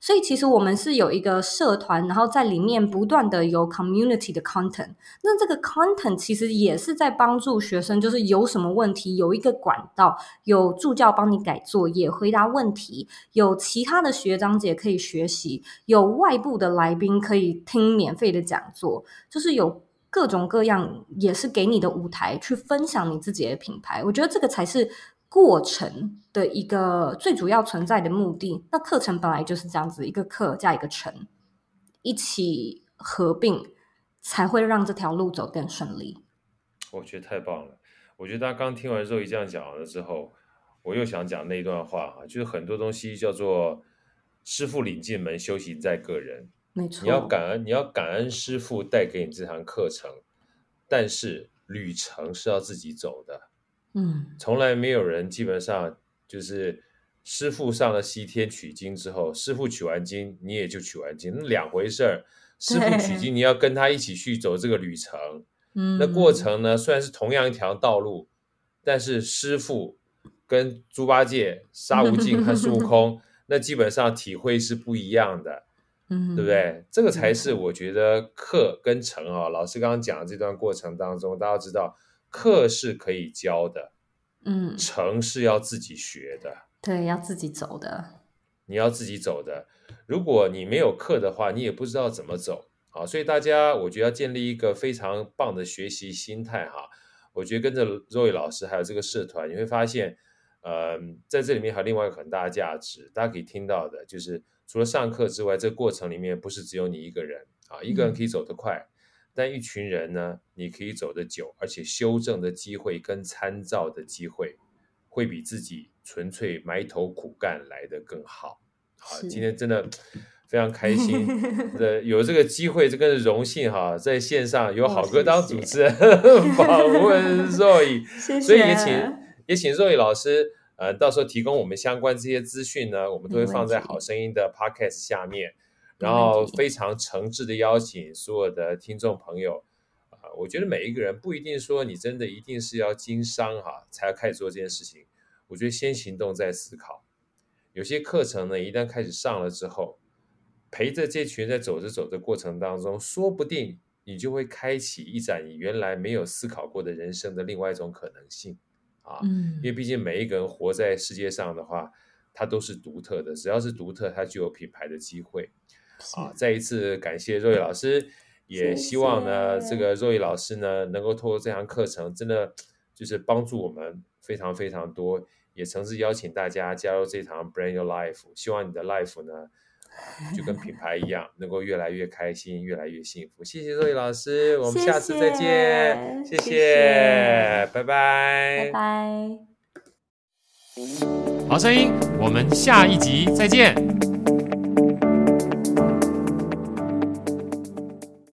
所以其实我们是有一个社团，然后在里面不断的有 community 的 content。那这个 content 其实也是在帮助学生，就是有什么问题，有一个管道，有助教帮你改作业、回答问题，有其他的学长姐可以学习，有外部的来宾可以听免费的讲座，就是有。各种各样也是给你的舞台去分享你自己的品牌，我觉得这个才是过程的一个最主要存在的目的。那课程本来就是这样子，一个课加一个程，一起合并，才会让这条路走更顺利。我觉得太棒了！我觉得他刚听完之后，一这样讲了之后，我又想讲那一段话啊，就是很多东西叫做师傅领进门，修行在个人。没错，你要感恩，你要感恩师傅带给你这堂课程，但是旅程是要自己走的。嗯，从来没有人基本上就是师傅上了西天取经之后，师傅取完经你也就取完经，那两回事儿。师傅取经，你要跟他一起去走这个旅程。嗯，那过程呢，虽然是同样一条道路，但是师傅跟猪八戒、沙悟净和孙悟空，[LAUGHS] 那基本上体会是不一样的。嗯，对不对？这个才是我觉得课跟成啊。老师刚刚讲的这段过程当中，大家知道课是可以教的，嗯，成是要自己学的，对，要自己走的。你要自己走的。如果你没有课的话，你也不知道怎么走啊。所以大家，我觉得要建立一个非常棒的学习心态哈。我觉得跟着 Zoe 老师还有这个社团，你会发现，呃，在这里面还有另外一个很大的价值，大家可以听到的就是。除了上课之外，这个过程里面不是只有你一个人啊，一个人可以走得快，嗯、但一群人呢，你可以走得久，而且修正的机会跟参照的机会，会比自己纯粹埋头苦干来得更好。好，今天真的非常开心 [LAUGHS] 的有这个机会，这个荣幸哈，在线上有好哥当主持人 [LAUGHS] 访问 [LAUGHS] Zoe，所以也请也请 Zoe 老师。呃，到时候提供我们相关这些资讯呢，我们都会放在好声音的 Podcast 下面，然后非常诚挚的邀请所有的听众朋友。啊、呃，我觉得每一个人不一定说你真的一定是要经商哈，才要开始做这件事情。我觉得先行动再思考。有些课程呢，一旦开始上了之后，陪着这群人在走着走的过程当中，说不定你就会开启一盏你原来没有思考过的人生的另外一种可能性。啊，因为毕竟每一个人活在世界上的话，他都是独特的。只要是独特，他就有品牌的机会。啊，再一次感谢 Zoe 老师，也希望呢，这个 Zoe 老师呢，能够透过这堂课程，真的就是帮助我们非常非常多。也诚挚邀请大家加入这堂 Brand Your Life，希望你的 life 呢，就跟品牌一样，能够越来越开心，越来越幸福。谢谢 Zoe 老师，我们下次再见。谢谢，谢谢，拜拜，拜拜。好声音，我们下一集再见。